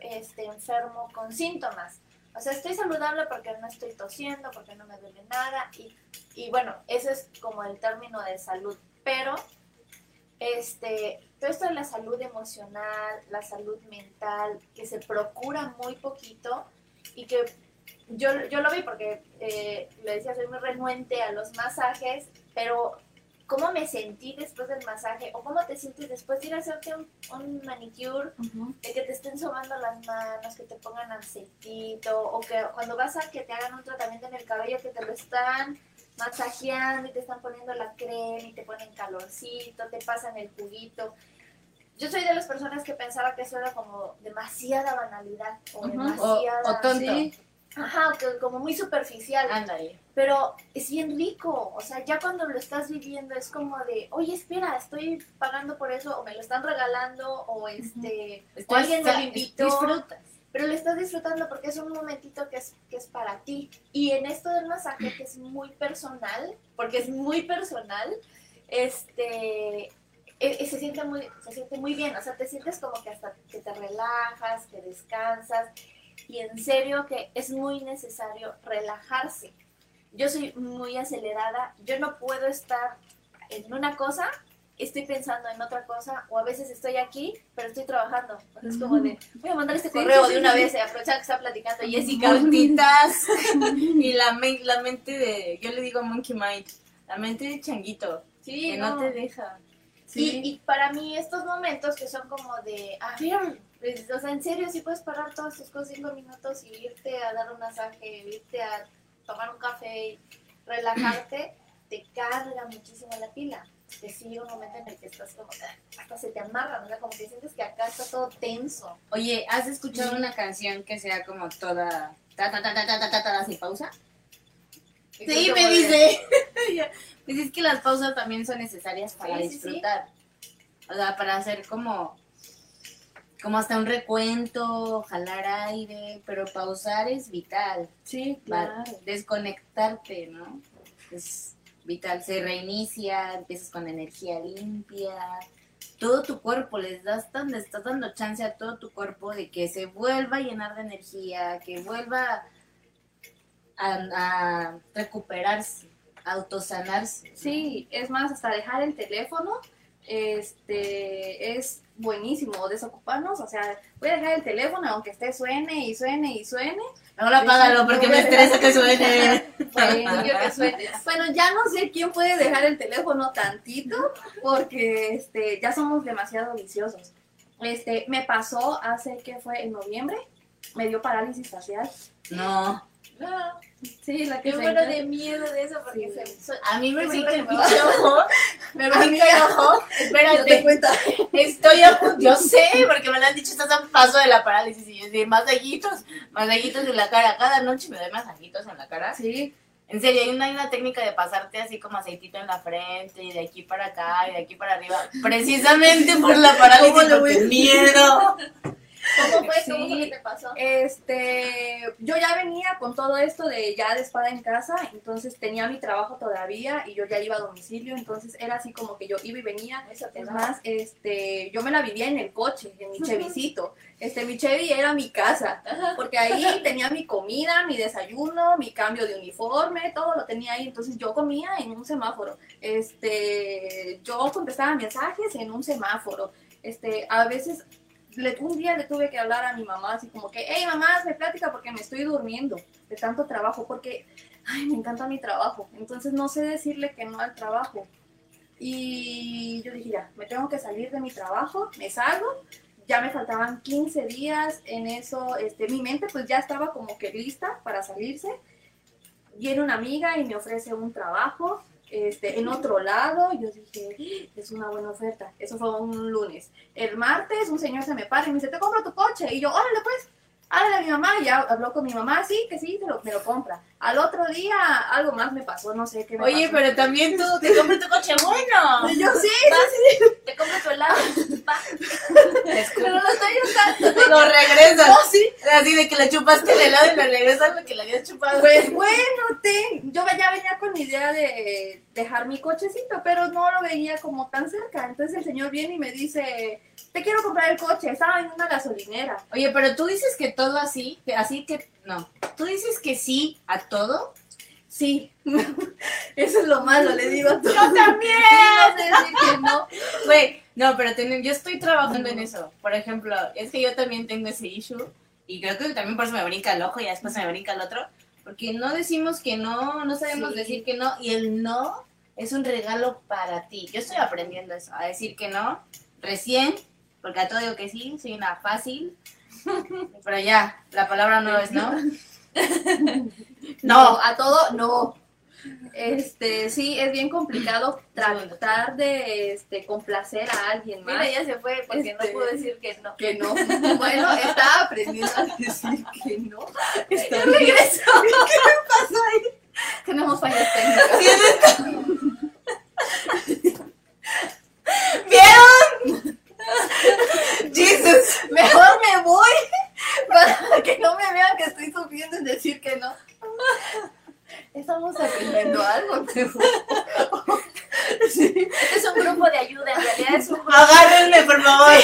este, enfermo con síntomas. O sea, estoy saludable porque no estoy tosiendo, porque no me duele nada, y, y bueno, ese es como el término de salud. Pero, este, todo esto de la salud emocional, la salud mental, que se procura muy poquito y que yo, yo lo vi porque, eh, le decía, soy muy renuente a los masajes, pero cómo me sentí después del masaje o cómo te sientes después de ir a hacerte un, un manicure, Ujú. de que te estén sobando las manos, que te pongan aceitito o que cuando vas a que te hagan un tratamiento en el cabello que te lo están masajeando y te están poniendo la crema y te ponen calorcito, te pasan el juguito. yo soy de las personas que pensaba que eso era como demasiada banalidad o Ujú. O, demasiada... o tonto. Sí. Ajá, que como muy superficial. Ándale. Pero es bien rico, o sea, ya cuando lo estás viviendo es como de, oye, espera, estoy pagando por eso, o me lo están regalando, o este, o Estás- alguien me lo invitó, Disfrutas. pero lo estás disfrutando porque es un momentito que es, que es para ti. Y en esto del masaje, que es muy personal, porque es muy personal, este, e- e- se, siente muy, se siente muy bien, o sea, te sientes como que hasta que te relajas, que descansas, y en serio que es muy necesario relajarse. Yo soy muy acelerada, yo no puedo estar en una cosa, estoy pensando en otra cosa, o a veces estoy aquí, pero estoy trabajando. Es como de, voy a mandar este Sí, correo sí, de sí, una vez, y aprovechar que está platicando Jessica. Multitask. (laughs) y la, me- la mente de, yo le digo monkey mind, la mente de changuito, Sí, que no no. te deja. Sí. Y, y para mí estos momentos que son como de, a ver, pues, o sea, en serio, si puedes parar todas tus cosas cinco minutos y irte a dar un masaje, irte a tomar un café y relajarte, te carga muchísimo la pila. Que sí, un momento en el que estás como, ah, hasta se te amarran, o sea, como que sientes que acá está todo tenso. Oye, ¿has escuchado una canción que sea como toda ta ta ta ta ta ta ta, ta, sin pausa? Sí, (laughs) me dice. pues es que las pausas también son necesarias para Sí, sí, sí. disfrutar. O sea, para hacer como como hasta un recuento, jalar aire, pero pausar es vital. Sí, claro. Desconectarte, ¿no? Es vital. Se reinicia, empiezas con energía limpia. Todo tu cuerpo, les das tan, le estás dando chance a todo tu cuerpo de que se vuelva a llenar de energía, que vuelva a, a recuperarse, a autosanarse. Sí, es más, hasta dejar el teléfono, este, es buenísimo, desocuparnos, o sea, voy a dejar el teléfono aunque esté suene y suene y suene, Ahora apágalo porque me estresa que suene. bueno, (laughs) yo que suene. (laughs) Bueno, ya no sé quién puede dejar el teléfono tantito, porque, este, ya somos demasiado viciosos. Este, me pasó hace, que fue? En noviembre, me dio parálisis facial. No, No, Sí, la que yo muero de miedo de eso porque Sí. se, so- a mí me brinca el me pinche ojo. Me (laughs) brinca el ojo. Espérate. cuenta. Estoy a punto, yo sé, porque me lo han dicho, estás a un paso de la parálisis. Y yo de masajitos, masajitos en la cara. Cada noche me doy masajitos en la cara. Sí, En serio, hay una, hay una técnica de pasarte así como aceitito en la frente y de aquí para acá y de aquí para arriba. Precisamente por la parálisis, ¿Cómo lo miedo. ¿Cómo fue? ¿Cómo fue que te pasó? Este, yo ya venía con todo esto de ya de espada en casa, entonces tenía mi trabajo todavía y yo ya iba a domicilio, entonces era así como que yo iba y venía. Eso Es más, este, yo me la vivía en el coche, en mi (laughs) Chevycito. Este, mi Chevy era mi casa, porque ahí tenía mi comida, mi desayuno, mi cambio de uniforme, todo lo tenía ahí. Entonces yo comía en un semáforo. Este, yo contestaba mensajes en un semáforo. Este, a veces le- un día le tuve que hablar a mi mamá así como que, hey mamá, hazme plática porque me estoy durmiendo de tanto trabajo, porque, ay, me encanta mi trabajo. Entonces no sé decirle que no al trabajo. Y yo dije, ya, me tengo que salir de mi trabajo, me salgo. Ya me faltaban 15 días en eso, este, mi mente pues ya estaba como que lista para salirse. Viene una amiga y me ofrece un trabajo este, en otro lado. Yo dije, es una buena oferta. Eso fue un lunes. El martes un señor se me para y me dice, te compro tu coche. Y yo, órale pues, háblale a mi mamá. Ya habló con mi mamá, sí, que sí, me lo compra. Al otro día algo más me pasó, no sé qué me Oye, pasó. pero también tú te compras tu coche bueno. (laughs) Yo sí, Te compro tu helado. Va. pero lo estoy usando. (laughs) Lo regresas. Así de que le chupaste el helado y le regresas lo que le habías chupado. Pues (laughs) bueno, te, yo ya venía con mi idea de dejar mi cochecito, pero no lo veía como tan cerca. Entonces el señor viene y me dice, te quiero comprar el coche. Estaba en una gasolinera. Oye, pero tú dices que todo así, que así que no. Tú dices que sí a todo. Sí, (laughs) eso es lo malo, le digo a todos. Yo también. decir que no. Güey, no, pero ten- yo estoy trabajando en eso. Por ejemplo, es que yo también tengo ese issue y creo que también por eso me brinca el ojo y después me brinca el otro. Porque no decimos que no, no sabemos Sí. decir que no y el no es un regalo para ti. Yo estoy aprendiendo eso, a decir que no recién, porque a todo digo que sí, soy una fácil. Pero ya, la palabra no es no. (laughs) (laughs) No, a todo no. Este, sí, es bien complicado tratar de este, complacer a alguien más. Mira, ya se fue porque Este- no pudo decir que no. Que no. Bueno, estaba aprendiendo a decir que no. Está Ya bien. regresó. (laughs) Tenemos fallas técnicas. ¿Vieron? (laughs) Jesus. Mejor me voy (laughs) para que no me vean que estoy sufriendo en decir que no. Estamos aprendiendo algo. te juro. (laughs) Sí. Este es un grupo de ayuda, en realidad es un grupo. Agárrenme, por favor.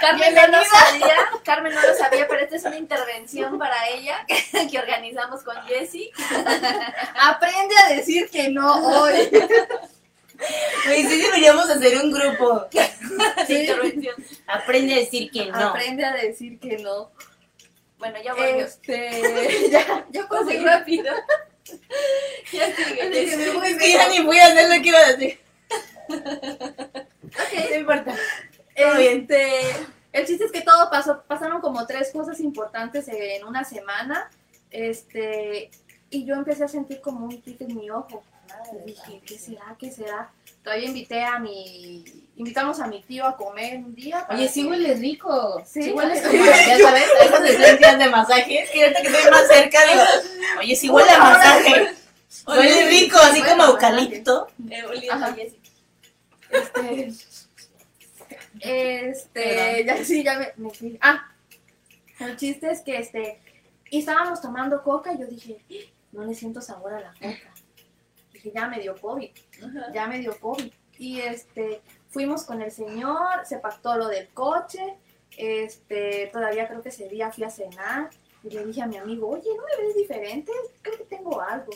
Carmen no lo sabía, Carmen no lo sabía, pero esta es una intervención para ella que, que organizamos con Jessie. Aprende a decir que no hoy. Güey, sí deberíamos hacer un grupo. (laughs) de intervención. Aprende a decir que no. Aprende a decir que no. Bueno, ya volvió. Este, (laughs) ya, ya seguir. rápido. (laughs) Ya sigue. Me voy ya ni voy a hacer lo que iba a decir. Ok. No importa. Este, el chiste es que todo pasó, pasaron como tres cosas importantes en una semana. Este, y yo empecé a sentir como un tic en mi ojo. Y dije, ¿qué será? ¿Qué será? Todavía invité a mi, invitamos a mi tío a comer un día. Oye, sí huele rico. Sí. Sí, huele (laughs) como, ya sabes, a esas esencias de masajes. Que ahorita que estoy más cerca, digo, oye, sí huele a masaje. Huele rico, así Huele como eucalipto. Este, este, ya sí, ya me, me fui. Ah, el chiste es que este, y estábamos tomando coca y yo dije, "Ah, no le siento sabor a la coca. Dije, ya me dio COVID, Ajá. ya me dio COVID. Y este, fuimos con el señor, se pactó lo del coche, este, todavía creo que ese día fui a cenar y le dije a mi amigo, oye, ¿no me ves diferente? Creo que tengo algo.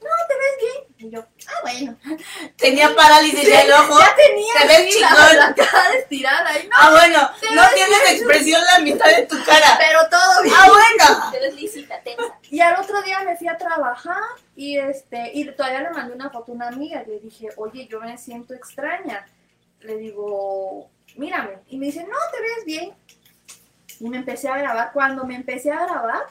No, te ves bien. Y yo, ah, bueno. Tenía parálisis del ojo. Ya tenía Te ves la, chingón. la cara estirada y no, Ah, bueno, no tienes expresión la mitad de tu cara. pero todo bien. Ah, bueno. Te ves lisita, tensa. Y al otro día me fui a trabajar y este y todavía le mandé una foto a una amiga y le dije, oye, yo me siento extraña. Le digo, mírame. Y me dice, no, te ves bien. Y me empecé a grabar. Cuando me empecé a grabar,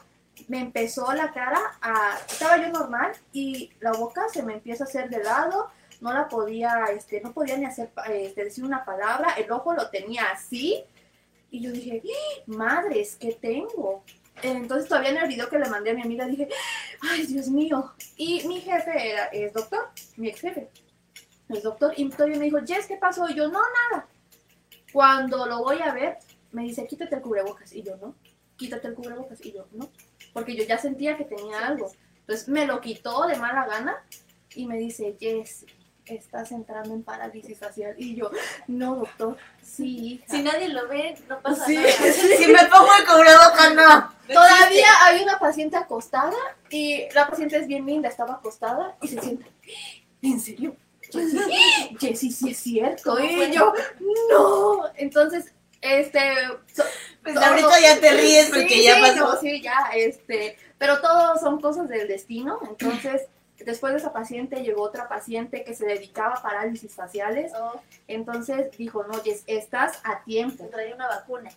me empezó la cara a... Estaba yo normal y la boca se me empieza a hacer de lado. No la podía, este, no podía ni hacer, este, decir una palabra. El ojo lo tenía así. Y yo dije, ¡Ah! madres, ¿qué tengo? Entonces todavía en el video que le mandé a mi amiga dije, ay Dios mío. Y mi jefe era, es doctor, mi ex jefe, es doctor. Y todavía me dijo, Jess, ¿qué pasó? Y yo, no, nada. Cuando lo voy a ver, me dice, quítate el cubrebocas. Y yo, no, quítate el cubrebocas. Y yo, no, porque yo ya sentía que tenía algo. Entonces me lo quitó de mala gana y me dice, Jess, estás entrando en parálisis facial. Y yo, no, doctor, sí, hija. Si nadie lo ve, no pasa Sí, nada. (laughs) Si me pongo el cubrebocas, no. Todavía hay una paciente acostada y la paciente es bien linda, estaba acostada y se sienta. ¿En serio? Jessie, sí es cierto. ¿Cómo Y yo, no. Entonces, este. so- Pues ahorita ya te ríes porque Sí, ya pasó. no, sí, ya, este. Pero todo son cosas del destino. Entonces, después de esa paciente llegó otra paciente que se dedicaba a parálisis faciales. Oh, Entonces dijo, no, Jess, estás a tiempo. traía una vacuna.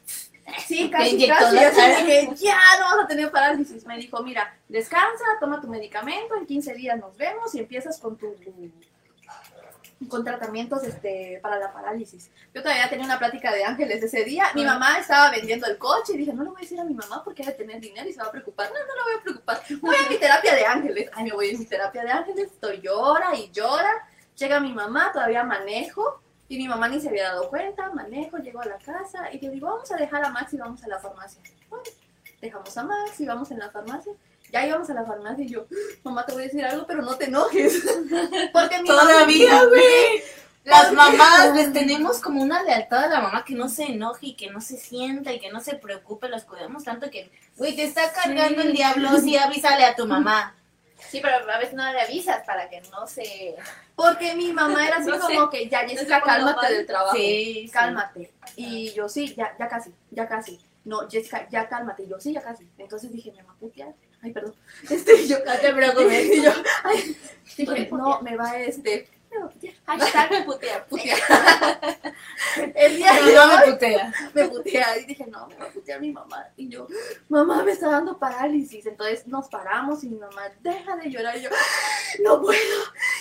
Sí, casi, casi. Yo dije, ya no vas a tener parálisis. Me dijo, mira, descansa, toma tu medicamento, en 15 días nos vemos y empiezas con tu con tratamientos este, para la parálisis. Yo todavía tenía una plática de ángeles ese día. Mi mamá estaba vendiendo el coche y dije, no le voy a decir a mi mamá porque ha de tener dinero y se va a preocupar. No, no le voy a preocupar. Voy a mi terapia de ángeles. Ay, me voy a mi terapia de ángeles. Estoy llora y llora. Llega mi mamá, todavía manejo. Y mi mamá ni se había dado cuenta, manejo, llego a la casa y le digo, vamos a dejar a Max y vamos a la farmacia. Bueno, dejamos a Max y vamos en la farmacia. Ya íbamos a la farmacia y yo, mamá, te voy a decir algo, pero no te enojes. (laughs) Porque mi Todavía, güey. Las mamás les tenemos como una lealtad a la mamá que no se enoje y que no se sienta y que no se preocupe, los cuidamos tanto que, güey, te está cargando Sí. el diablo, sí, avísale a tu mamá. Sí, pero a veces no le avisas para que no se... Porque mi mamá era así (laughs) No sé. como que, ya, Jessica, cálmate del trabajo. Sí, sí. Cálmate. Y yo, sí, ya, ya casi, ya casi. No, Jessica, ya cálmate. Y yo, sí, ya casi. Entonces dije, me va a putear. Ay, perdón. Este, yo, No te preocupes. (laughs) y yo, ay, dije, no, me va este, me va a putear. Hashtag (laughs) putear. putear. (laughs) El día No, de no me putea. me putea y dije, no, me va a putear mi mamá. Y yo, mamá, me está dando parálisis. Entonces nos paramos y mi mamá, deja de llorar. Y yo, no puedo.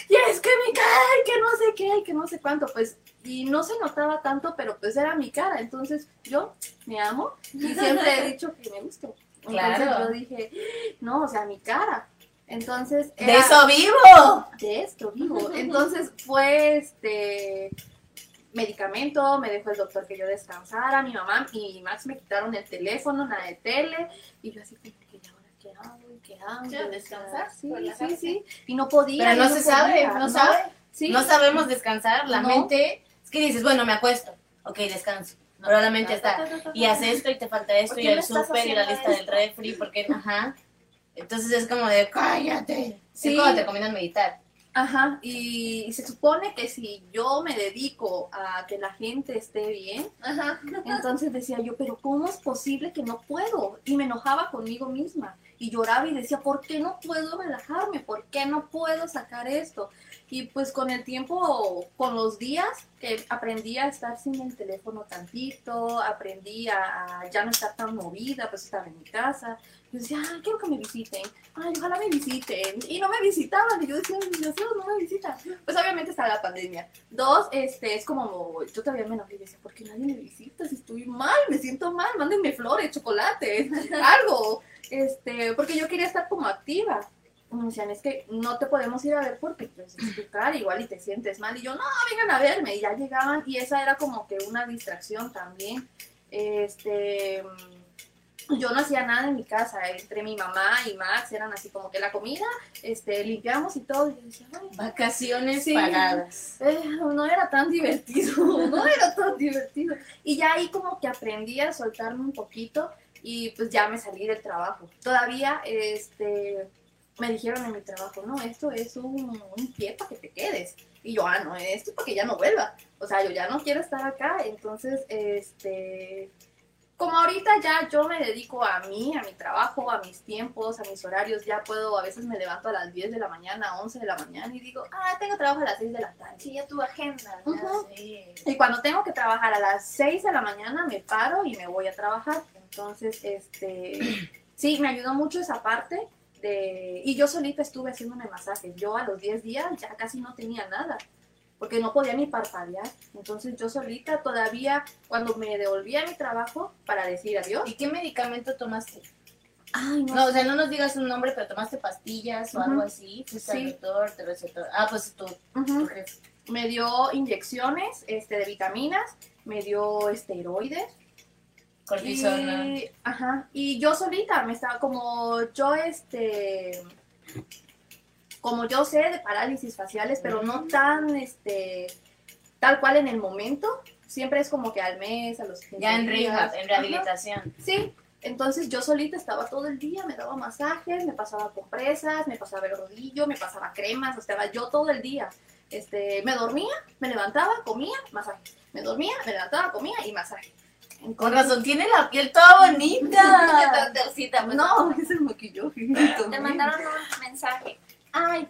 Y es que mi cara, y que no sé qué, y que no sé cuánto. Pues, y no se notaba tanto, pero pues era mi cara. Entonces yo me amo y siempre he dicho que me gusto. Entonces Claro. yo dije, no, o sea, mi cara. Entonces, De eso vivo. de esto vivo. (laughs) Entonces fue este medicamento, me dejó el doctor que yo descansara, mi mamá y Max me quitaron el teléfono, nada de tele, y yo así como que ¿y ahora qué hago? ¿Y ¿Qué hago? Descansar, Sí, sí. Y no podía. Pero no se sabe, no sabe. Sí. No sabemos descansar. La No. mente. Es que dices, bueno, me acuesto. Ok, descanso. Mente está. Y hace esto y te falta esto ¿Por y el súper y la lista del esto? refri. Porque, (laughs) ajá. Entonces es como de, cállate. Sí. Es cuando te recomiendan meditar. Ajá, y, y se supone que si yo me dedico a que la gente esté bien, Ajá. Entonces decía yo, pero ¿cómo es posible que no puedo? Y me enojaba conmigo misma y lloraba y decía, ¿por qué no puedo relajarme? ¿Por qué no puedo sacar esto? Y pues con el tiempo, con los días que aprendí a estar sin el teléfono tantito, aprendí a, ya no estar tan movida, pues estaba en mi casa. Yo decía, ay, quiero que me visiten, ay, ojalá me visiten. Y no me visitaban, y yo decía, deseos no me visitan. Pues obviamente está la pandemia. Dos, este, es como, yo todavía me enojé y decía, ¿por qué nadie me visita? Si estoy mal, me siento mal, mándenme flores, chocolate, (laughs) algo. Este, porque yo quería estar como activa. Me decían, es que no te podemos ir a ver porque pues, es tu cara igual y te sientes mal. Y yo, no, vengan a verme. Y ya llegaban y esa era como que una distracción también. Este, yo no hacía nada en mi casa. Entre mi mamá y Max eran así como que la comida, este, limpiamos y todo. Y yo decía, ay, Vacaciones Sí. pagadas. eh, no era tan divertido, (laughs) no era tan divertido. Y ya ahí como que aprendí a soltarme un poquito y pues ya me salí del trabajo. Todavía este, me dijeron en mi trabajo, no, esto es un, un pie para que te quedes. Y yo, ah, no, esto es para que ya no vuelva. O sea, yo ya no quiero estar acá. Entonces, este, como ahorita ya yo me dedico a mí, a mi trabajo, a mis tiempos, a mis horarios, ya puedo, a veces me levanto a las 10 de la mañana, 11 de la mañana y digo, ah, tengo trabajo a las 6 de la tarde. Sí, ya tu agenda. ya. Sí. Y cuando tengo que trabajar a las 6 de la mañana, me paro y me voy a trabajar. Entonces, este, sí, me ayudó mucho esa parte. De, y yo solita estuve haciéndome masajes. Yo a los 10 días ya casi no tenía nada, porque no podía ni parpadear. Entonces yo solita todavía, cuando me devolví a mi trabajo para decir adiós, ¿Y qué medicamento tomaste? ay, No, o sea, no nos digas un nombre, pero tomaste pastillas o algo así. Fuiste Sí. al doctor, te recetó. Ah, pues jefe. me dio inyecciones este, de vitaminas, me dio esteroides. Cortisona. Y, ajá, y yo solita me estaba como yo este como yo sé de parálisis faciales, pero no tan este tal cual en el momento, siempre es como que al mes, a los 15 Ya en rehab, en Ajá, rehabilitación. Sí, entonces yo solita estaba todo el día, me daba masajes, me pasaba compresas, me pasaba el rodillo, me pasaba cremas, o estaba yo todo el día. Este, me dormía, me levantaba, comía, masaje. Me dormía, me levantaba, comía y masaje. Con razón, tiene la piel toda bonita. (laughs) Tercita, pues. No, es el maquillaje. Te mandaron un mensaje. Ay,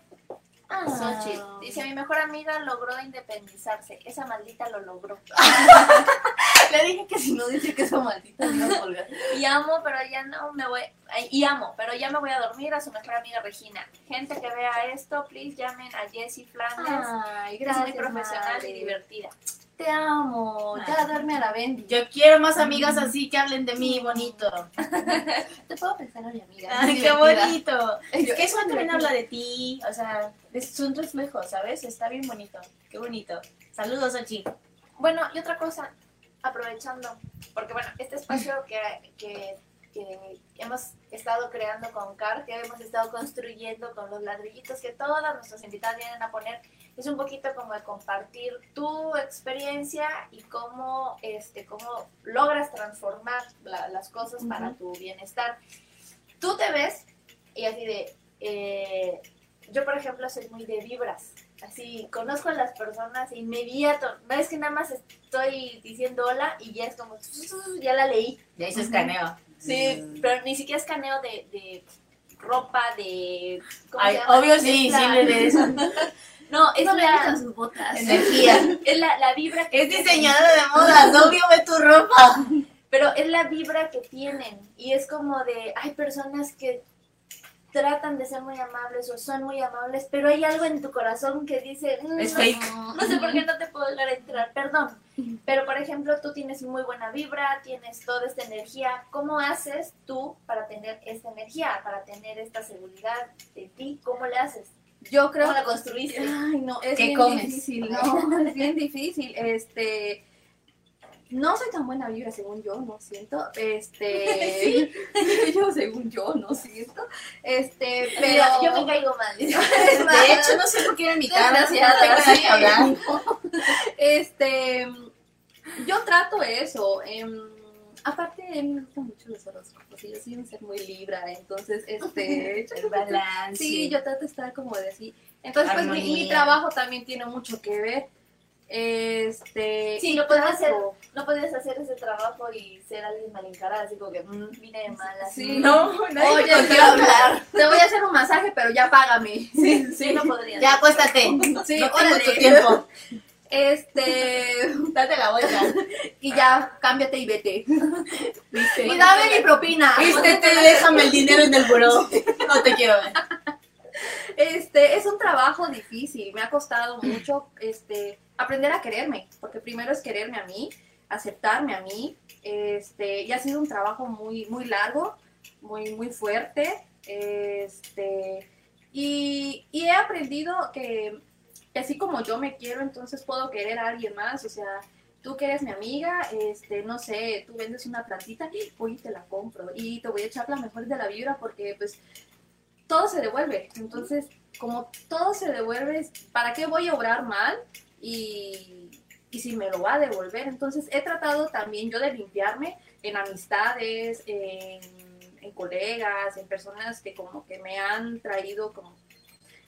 Ah. Xochitl. Dice, mi mejor amiga logró independizarse. Esa maldita lo logró. (laughs) Le dije que si no dice que esa maldita colgar. Y amo, pero ya no me voy... ay, Y amo, pero ya me voy a dormir a su mejor amiga Regina. Gente que vea esto, please llamen a Jessie Flanders. Ay, es muy profesional y divertida. Te amo. Ya duerme a la Bendy. Yo quiero más amigas así que hablen de mí bonito. (laughs) te puedo pensar a mi amiga. Ay, qué bonito. Es que eso también habla de ti. O sea, es un reflejo, ¿sabes? Está bien bonito. Qué bonito. Saludos, Ochi. Bueno, y otra cosa, aprovechando, porque bueno, este espacio que, que, que hemos estado creando con CAR, que hemos estado construyendo con los ladrillitos que todas nuestras invitadas vienen a poner, es un poquito como de compartir tu experiencia y cómo, este, cómo logras transformar la- las cosas para Ujú. tu bienestar. Tú te ves y así de, eh, yo por ejemplo soy muy de vibras, así conozco a las personas inmediato, no es que nada más estoy diciendo hola y ya es como, ya la leí. Ya hice escaneo. Sí, pero ni siquiera escaneo de, de ropa, de... ¿cómo Ay, se llama? obvio sí, sí le de eso. (laughs) No, es No la, sus botas. Energía. (laughs) es la, la vibra que Es diseñadora de modas, obvio ve tu ropa. Pero es la vibra que tienen. Y es como de, hay personas que tratan de ser muy amables o son muy amables, pero hay algo en tu corazón que dice, "Mm, Es no, fake. no sé por qué no te puedo dejar entrar, perdón. Pero por ejemplo, tú tienes muy buena vibra, tienes toda esta energía. ¿Cómo haces tú para tener esta energía, para tener esta seguridad de ti? ¿Cómo le haces? Yo creo ¿Cómo la construiste? Ay, no, es ¿Qué bien comes? difícil, no, (laughs) es bien difícil. Este, no soy tan buena vibra según yo, no siento. Este, (laughs) (laughs) yo según yo, no siento. Este, pero yo me caigo mal. (laughs) De hecho, no sé por qué me invitaron. No tengo que hablar. este, yo trato eso. em, aparte, a mí me gustan mucho los horóscopos y yo soy un ser muy libra, entonces, este, El balance. Sí, yo trato de estar como de así. Entonces, pues mi, mi trabajo también tiene mucho que ver. Este. Sí, lo puedes trato- hacer. No puedes hacer ese trabajo y ser alguien mal encarado, así como que mm, vine de malas. Sí. No, nadie Oye, me quiero hablar. (laughs) Te voy a hacer un masaje, pero ya págame. Sí, sí, (laughs) no podría. Ya, acuéstate. Sí, no tengo tu tiempo. (laughs) Este. Date la vuelta. Y ya, cámbiate y vete. ¿Viste? Y dame mi propina. Vístete, déjame el dinero en el buró. No te quiero ver. Este, es un trabajo difícil, me ha costado mucho este, aprender a quererme, porque primero es quererme a mí, aceptarme a mí, este, y ha sido un trabajo muy, muy largo, muy, muy fuerte, este, y, y he aprendido que, así como yo me quiero, entonces puedo querer a alguien más, o sea, tú que eres mi amiga, este, no sé, tú vendes una plantita, y te la compro, y te voy a echar la mejor de la vibra, porque pues todo se devuelve. Entonces, como todo se devuelve, ¿para qué voy a obrar mal? Y, y si me lo va a devolver. Entonces, he tratado también yo de limpiarme en amistades, en, en colegas, en personas que como que me han traído como...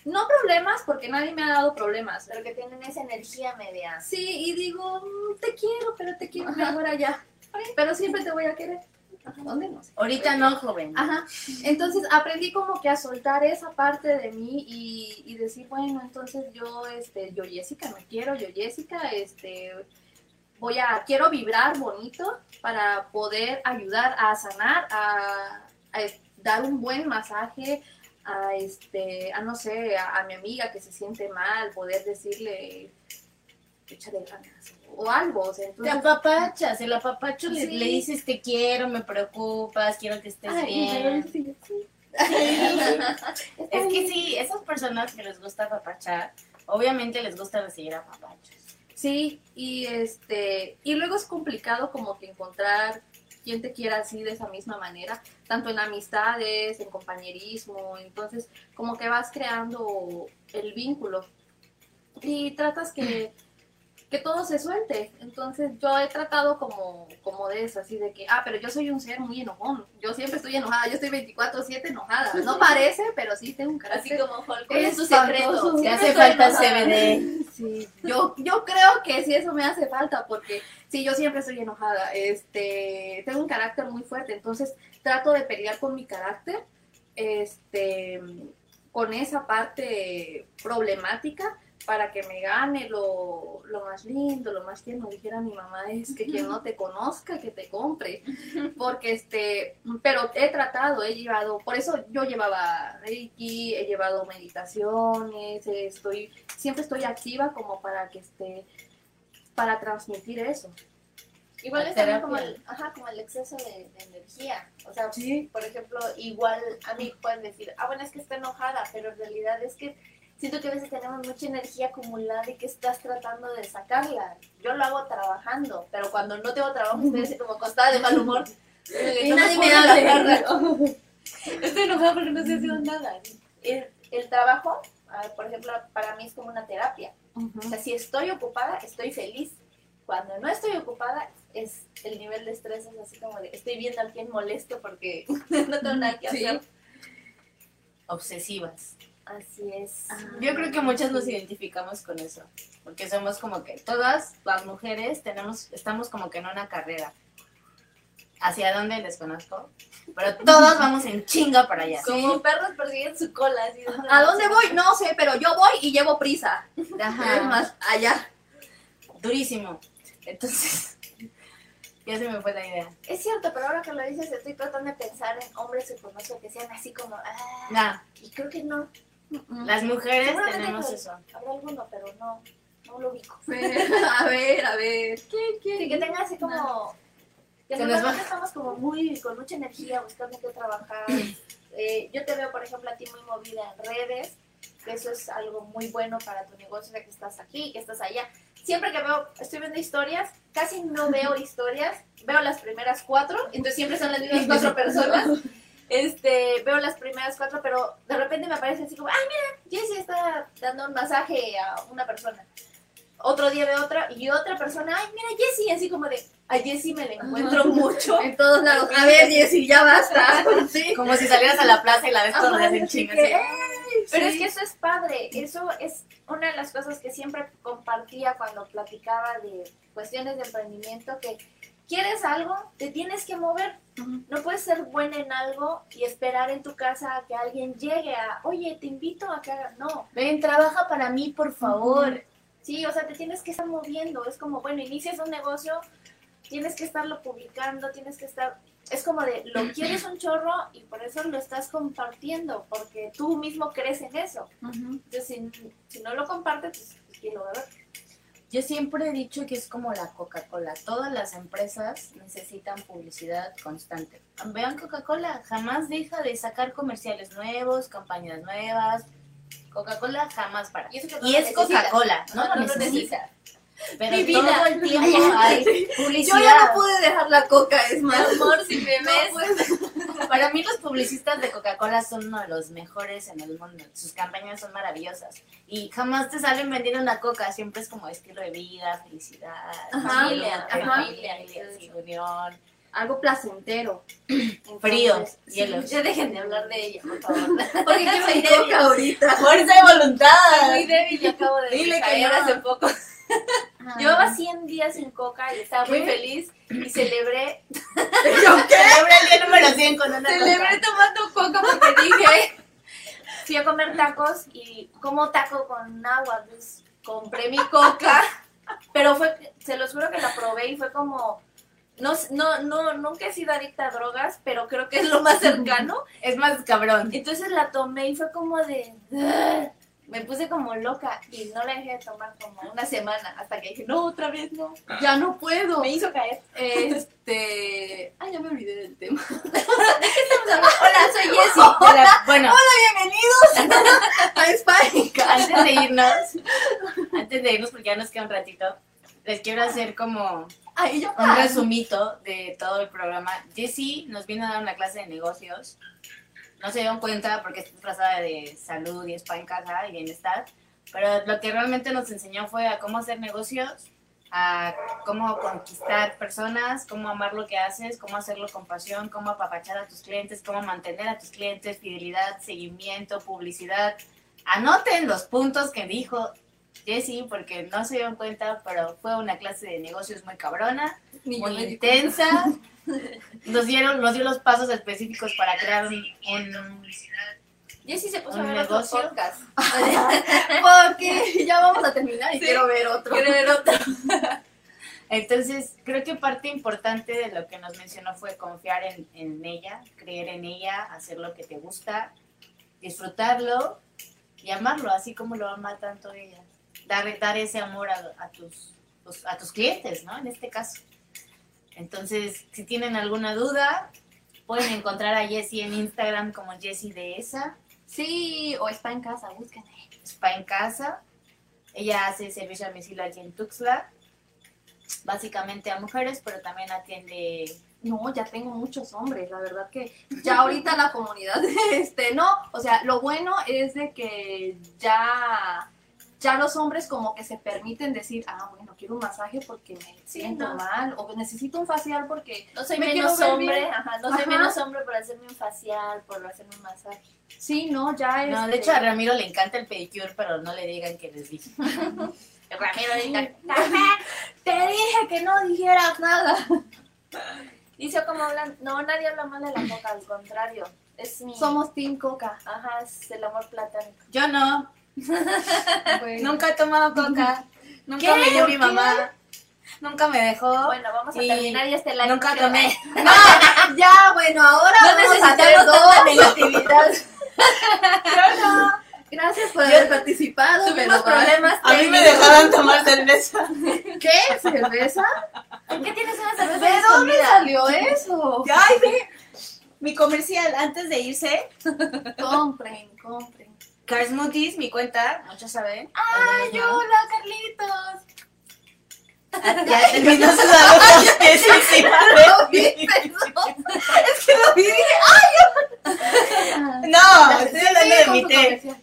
No problemas, porque nadie me ha dado problemas. Pero que tienen esa energía media. Sí, y digo, "Mm, te quiero, pero te quiero mejor (laughs) allá. Pero siempre te voy a querer. ¿Dónde? No sé. Ahorita no, joven. Ajá. Entonces aprendí como que a soltar esa parte de mí y, y decir, bueno, entonces yo, este, yo Jessica, me quiero, yo Jessica, este, voy a, quiero vibrar bonito para poder ayudar a sanar, a, dar un buen masaje, a este, a no sé, a, a mi amiga que se siente mal, poder decirle, échale ganas o algo, o sea, Te entonces... apapachas, el apapacho le, dices te quiero, me preocupas, quiero que estés Ay, bien. sí, sí. (laughs) Es que sí, esas personas que les gusta apapachar, obviamente les gusta recibir apapachos. Sí, y este, y luego es complicado como que encontrar quien te quiera así de esa misma manera, tanto en amistades, en compañerismo, entonces como que vas creando el vínculo y tratas que, que todo se suelte. Entonces yo he tratado como, como de eso, así de que, ah, pero yo soy un ser muy enojón, yo siempre estoy enojada, yo estoy 24/7 enojada, (laughs) no parece, pero sí tengo un Así carácter. como Hulk. ¿Cuál es tu Espantoso. secreto? Te hace falta. CBD. (laughs) Sí, yo, yo creo que sí eso me hace falta porque sí, yo siempre estoy enojada. Este, tengo un carácter muy fuerte, entonces trato de pelear con mi carácter, este, con esa parte problemática para que me gane lo, lo más lindo, lo más tierno. Dijera mi mamá, es que quien no (laughs) te conozca, que te compre. Porque este, pero he tratado, he llevado, por eso yo llevaba Reiki, he llevado meditaciones, estoy, siempre estoy activa como para que esté, para transmitir eso. Igual es también como el, ajá, como el exceso de, de energía. O sea, Sí. por ejemplo, igual a mí pueden decir, ah, bueno, es que está enojada, pero en realidad es que siento que a veces tenemos mucha energía acumulada y que estás tratando de sacarla. Yo lo hago trabajando, pero cuando no tengo trabajo estoy así como acostada de mal humor. (laughs) Y nadie me puedo habla. sacarla. (laughs) Estoy enojada porque no estoy haciendo nada. El, el trabajo, por ejemplo, para mí es como una terapia. O sea, si estoy ocupada, estoy feliz. Cuando no estoy ocupada, es el nivel de estrés es así como de estoy viendo a alguien molesto porque (laughs) no tengo nada que Sí. hacer. Obsesivas. Así es. Ah. Yo creo que muchas nos identificamos con eso, porque somos como que todas las mujeres tenemos, estamos como que en una carrera. hacia dónde desconozco, pero todos vamos en chinga para allá. Como perros persiguiendo su cola. Así, ¿A dónde voy? No sé, pero yo voy y llevo prisa. Ajá. Es más, allá. Durísimo. Entonces, (laughs) ya se me fue la idea. Es cierto, pero ahora que lo dices, estoy tratando de pensar en hombres que conozco que sean así como. Ah, Nah, y creo que no. Las mujeres tenemos eso. Habrá alguno, pero no. No lo ubico. (laughs) A ver, a ver. ¿Qué, qué? Sí, que tenga así como. Que Se nos va. estamos como muy con mucha energía buscando qué trabajar. (clears throat) Eh, yo te veo, por ejemplo, a ti muy movida en redes, que eso es algo muy bueno para tu negocio, de que estás aquí, que estás allá. Siempre que veo, estoy viendo historias, casi no veo (laughs) historias, veo las primeras cuatro, entonces siempre son las mismas (laughs) cuatro personas. Este, veo las primeras cuatro, pero de repente me aparece así como, ay, mira, Jessie está dando un masaje a una persona. Otro día veo otra y otra persona, ay, mira, Jessie, así como de, a Jessie me la encuentro mucho. En todos lados. A ver, Jessy, ya basta. (laughs) Sí. Como si salieras a la plaza y la ves días Ajá, en así chinga. que, así. ¡ey! Pero Sí. es que eso es padre, eso es una de las cosas que siempre compartía cuando platicaba de cuestiones de emprendimiento, que quieres algo, te tienes que mover. No puedes ser buena en algo y esperar en tu casa a que alguien llegue a, oye, te invito a que haga. No, Ven, trabaja para mí, por favor. sí, o sea, te tienes que estar moviendo. Es como, bueno, inicias un negocio, tienes que estarlo publicando, tienes que estar... Es como de, lo quieres un chorro y por eso lo estás compartiendo, porque tú mismo crees en eso. Entonces, si, si no lo compartes, pues, ¿quién lo va a ver? Yo siempre he dicho que es como la Coca-Cola. Todas las empresas necesitan publicidad constante. Vean Coca-Cola, jamás deja de sacar comerciales nuevos, campañas nuevas. Coca-Cola jamás para. Y no es. Coca-Cola, no, No, lo no necesita. Pero Mi todo el tiempo (laughs) hay Yo publicidad. ya no pude dejar la coca, es Mi más. amor, si me No ves. puedo. Para mí los publicistas de Coca-Cola son uno de los mejores en el mundo. Sus campañas son maravillosas. Y jamás te salen vendiendo una coca. Siempre es como estilo de vida, felicidad, Ajá, familia, ajá. familia, sí, unión. Algo placentero. Frío, sí. Ya dejen de hablar de ella, por favor. (laughs) Porque quiero Soy débil. ahorita. Fuerza de voluntad. Muy débil y acabo de Dile que no. hace poco. Llevaba 100 días sin coca y estaba muy feliz y celebré, ¿Yo qué? Celebra el día número 100 con una Celebré coca. tomando coca porque dije. fui a comer tacos y como taco con agua, pues compré mi coca, pero fue, se los juro que la probé y fue como, no, no, no, nunca he sido adicta a drogas, pero creo que es lo más cercano. Es más cabrón. Entonces la tomé y fue como de... Me puse como loca y no la dejé de tomar como una semana hasta que dije, no, otra vez no. Ya no puedo. Me hizo caer. Este. Ay, ya me olvidé del tema. (laughs) Hola, soy Jessie. (laughs) Hola, bueno, Bienvenidos (laughs) a antes de irnos, antes de irnos porque ya nos queda un ratito, les quiero hacer como un resumito de todo el programa. Jessie nos vino a dar una clase de negocios. No se dieron cuenta porque está disfrazada de salud y spa en casa y bienestar. Pero lo que realmente nos enseñó fue a cómo hacer negocios, a cómo conquistar personas, cómo amar lo que haces, cómo hacerlo con pasión, cómo apapachar a tus clientes, cómo mantener a tus clientes, fidelidad, seguimiento, publicidad. Anoten los puntos que dijo Jessie porque no se dieron cuenta, pero fue una clase de negocios muy cabrona Ni muy intensa. (laughs) Nos dieron, nos dio los pasos específicos para crear un, un- Jessie se puso a ¿Un ver otro negocio? podcast. (laughs) Porque ya vamos a terminar y Sí. quiero ver otro. Quiero ver otro. (laughs) Entonces, creo que parte importante de lo que nos mencionó fue confiar en, en ella, creer en ella, hacer lo que te gusta, disfrutarlo y amarlo, así como lo ama tanto ella. Dar, dar ese amor a, a tus, pues, a tus clientes, ¿no? En este caso. Entonces, si tienen alguna duda, pueden encontrar a Jessie en Instagram como Jessie de esa. Sí, o está en casa, búsquenme. Spa en casa. Ella hace servicio a domicilio aquí en Tuxtla, básicamente a mujeres, pero también atiende. No, ya tengo muchos hombres, la verdad que ya ahorita la comunidad, (laughs) este, no, o sea, lo bueno es de que ya, ya los hombres como que se permiten decir, ah, bueno, quiero un masaje porque me Sí, siento no. mal, o necesito un facial porque, No soy Me menos hombre, ajá, no soy menos hombre por hacerme un facial, por hacerme un masaje. sí, no, ya es. No, de hecho a Ramiro le encanta el pedicure, pero no le digan que les dije. (laughs) Ramiro diga, te dije que no dijeras nada. Dice como hablan, no, nadie habla mal de la coca, al contrario. Es mi... Somos Team Coca. Ajá, es el amor platónico. Yo no. (laughs) Nunca he tomado coca. (laughs) Nunca ¿Qué? me dio mi mamá. Nunca me dejó. Bueno, vamos a Y terminar y este live. Nunca tomé. (laughs) Ya, bueno, ahora No vamos a hacer dos. tanta negatividad. Gracias por haber participado. Tuvimos problemas A mí me dejaron tomar cerveza. ¿Qué? ¿Cerveza? ¿Por qué tienes una cerveza ¿De dónde salió eso? Ay. Mi comercial antes de irse. Compren, compren. Car Smoothies, mi cuenta, muchos saben. Ay, hola, Carlitos. (laughs) Ya terminó su saludo. Sí, sí, sí. (laughs) Lo vi, perdón. Es que lo vi ¡ay! No, estoy hablando de mi té. comercial.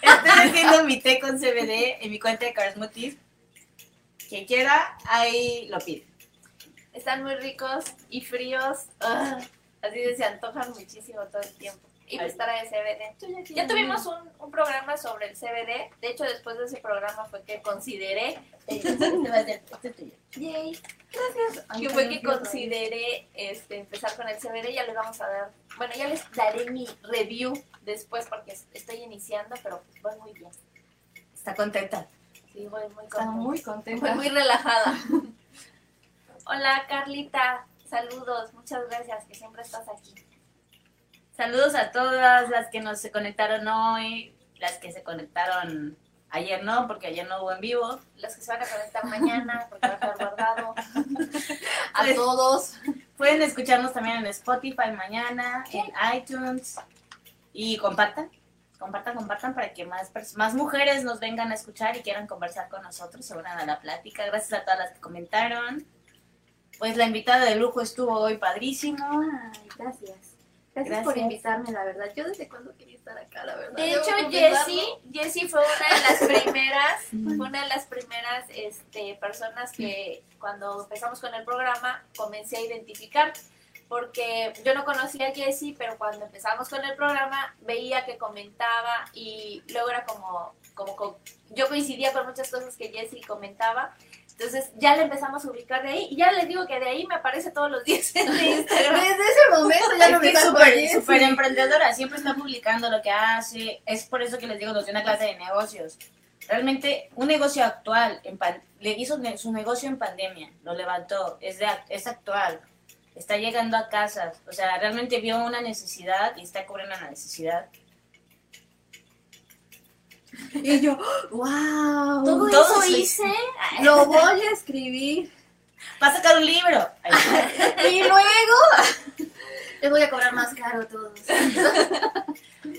Estoy haciendo mi té con CBD en mi cuenta de Car Smoothies. Quien quiera, ahí lo pide. Están muy ricos y fríos. Ah, así que se antojan muchísimo todo el tiempo. Y pues estará el CBD. Ya tuvimos un, un programa sobre el CBD. De hecho, después de ese programa fue que consideré. (laughs) Yay. Gracias. Que fue que consideré este, empezar con el CBD. Ya les vamos a dar. Bueno, ya les daré mi review después porque es- estoy iniciando, pero pues voy muy bien. Está contenta. Sí, voy muy Está contenta. muy Fue contenta. muy relajada. (laughs) Hola Carlita, saludos, muchas gracias que siempre estás aquí. Saludos a todas las que nos se conectaron hoy, las que se conectaron ayer no, porque ayer no hubo en vivo. Los que se van a conectar mañana porque va a estar guardado. (laughs) A todos. Pueden escucharnos también en Spotify mañana, en iTunes y compartan, compartan, compartan para que más, más mujeres nos vengan a escuchar y quieran conversar con nosotros, se unan a la plática. Gracias a todas las que comentaron. Pues la invitada de lujo estuvo hoy padrísimo. Ay, gracias. Gracias, por invitarme, la verdad. Yo desde cuando quería estar acá, la verdad. De hecho. Jessie, Jessie fue una de las primeras, (laughs) fue una de las primeras este, personas que cuando empezamos con el programa comencé a identificar. Porque yo no conocía a Jessie, pero cuando empezamos con el programa veía que comentaba y luego era como, como co- yo coincidía con muchas cosas que Jessie comentaba. Entonces ya le empezamos a ubicar de ahí y ya les digo que de ahí me aparece todos los días en (laughs) Instagram. Desde ese momento ya no Es me súper súper emprendedora, siempre está publicando lo que hace. Es por eso que les digo, los de una clase de negocios. Realmente, un negocio actual, en pan- le hizo ne- su negocio en pandemia, lo levantó, es, de, es actual, está llegando a casas. O sea, realmente vio una necesidad y está cubriendo una necesidad. (laughs) Y yo, wow. Todo, Todo eso hice. (laughs) Lo voy a escribir. Va a sacar un libro. (laughs) Y luego les voy a cobrar más caro a todos.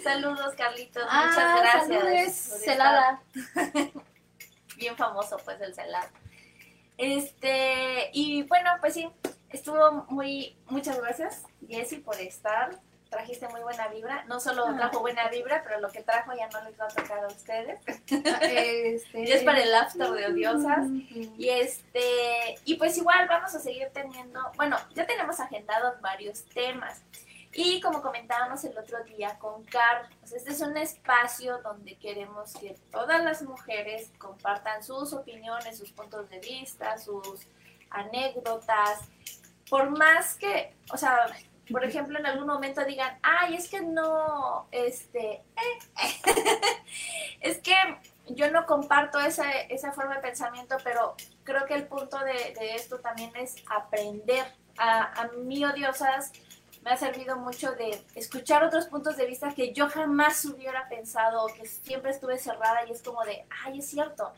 Saludos, Carlitos. Ah, Muchas gracias. saludes, por Celada. Bien famoso, pues, el celada. Este, y bueno, pues sí, estuvo muy, muchas gracias, Jessy, por estar. Trajiste muy buena vibra. No solo Ah. trajo buena vibra, pero lo que trajo ya no les va a tocar a ustedes. Este... (laughs) Y es para el after de odiosas. Y este, y pues igual vamos a seguir teniendo, bueno, ya tenemos agendados varios temas. Y como comentábamos el otro día con Car, pues este es un espacio donde queremos que todas las mujeres compartan sus opiniones, sus puntos de vista, sus anécdotas. Por más que, o sea, por ejemplo, en algún momento digan, ay, es que no, este, (laughs) es que yo no comparto esa, esa forma de pensamiento, pero creo que el punto de, de esto también es aprender. A, a mí, odiosas, me ha servido mucho de escuchar otros puntos de vista que yo jamás hubiera pensado, o que siempre estuve cerrada y es como de, ay, es cierto.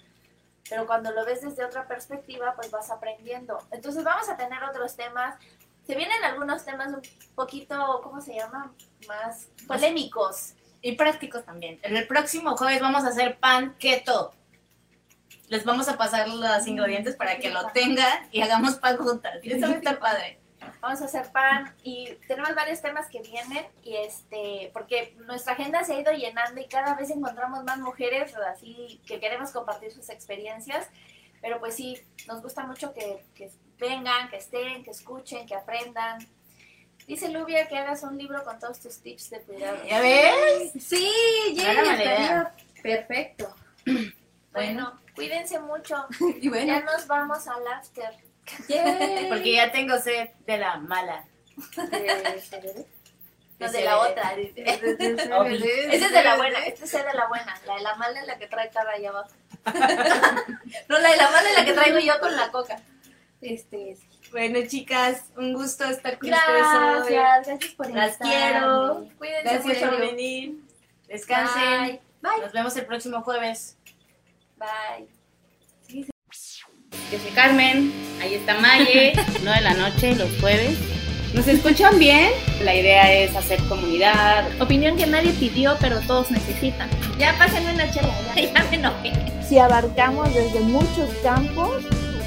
Pero cuando lo ves desde otra perspectiva, pues vas aprendiendo. Entonces vamos a tener otros temas. Se vienen algunos temas un poquito, ¿cómo se llama? Más polémicos. Y prácticos también. El próximo jueves vamos a hacer pan keto. Les vamos a pasar los ingredientes para que lo tengan y hagamos pan juntas. Eso va a estar padre. Vamos a hacer pan y tenemos varios temas que vienen y este, porque nuestra agenda se ha ido llenando y cada vez encontramos más mujeres así que queremos compartir sus experiencias, pero pues sí, nos gusta mucho que, que vengan, que estén, que escuchen, que aprendan. Dice Lubia que hagas un libro con todos tus tips de cuidado. ¿Ya ves? Sí, ya perfecto. (clears throat) Bueno, cuídense mucho. (laughs) Y bueno, Ya nos vamos al after. Yay. Porque ya tengo sed de la mala. (laughs) No, de la otra. dice. (laughs) Esa es de la buena, esta es de la buena. La de la mala es la que trae cara ahí abajo. no, la de la mala es la que traigo yo con la coca. Este. Bueno, chicas, un gusto estar con ustedes hoy. Gracias, gracias por Las invitarme. quiero. Cuídense Gracias por venir. Descansen. Bye. Bye. Nos vemos el próximo jueves. Bye. Yo soy Carmen, ahí está Maye, (laughs) 9 de la noche, los jueves. ¿Nos escuchan bien? La idea es hacer comunidad. Opinión que nadie pidió, pero todos necesitan. Ya pásenme una chela, ya, ya me enojé. Si abarcamos desde muchos campos,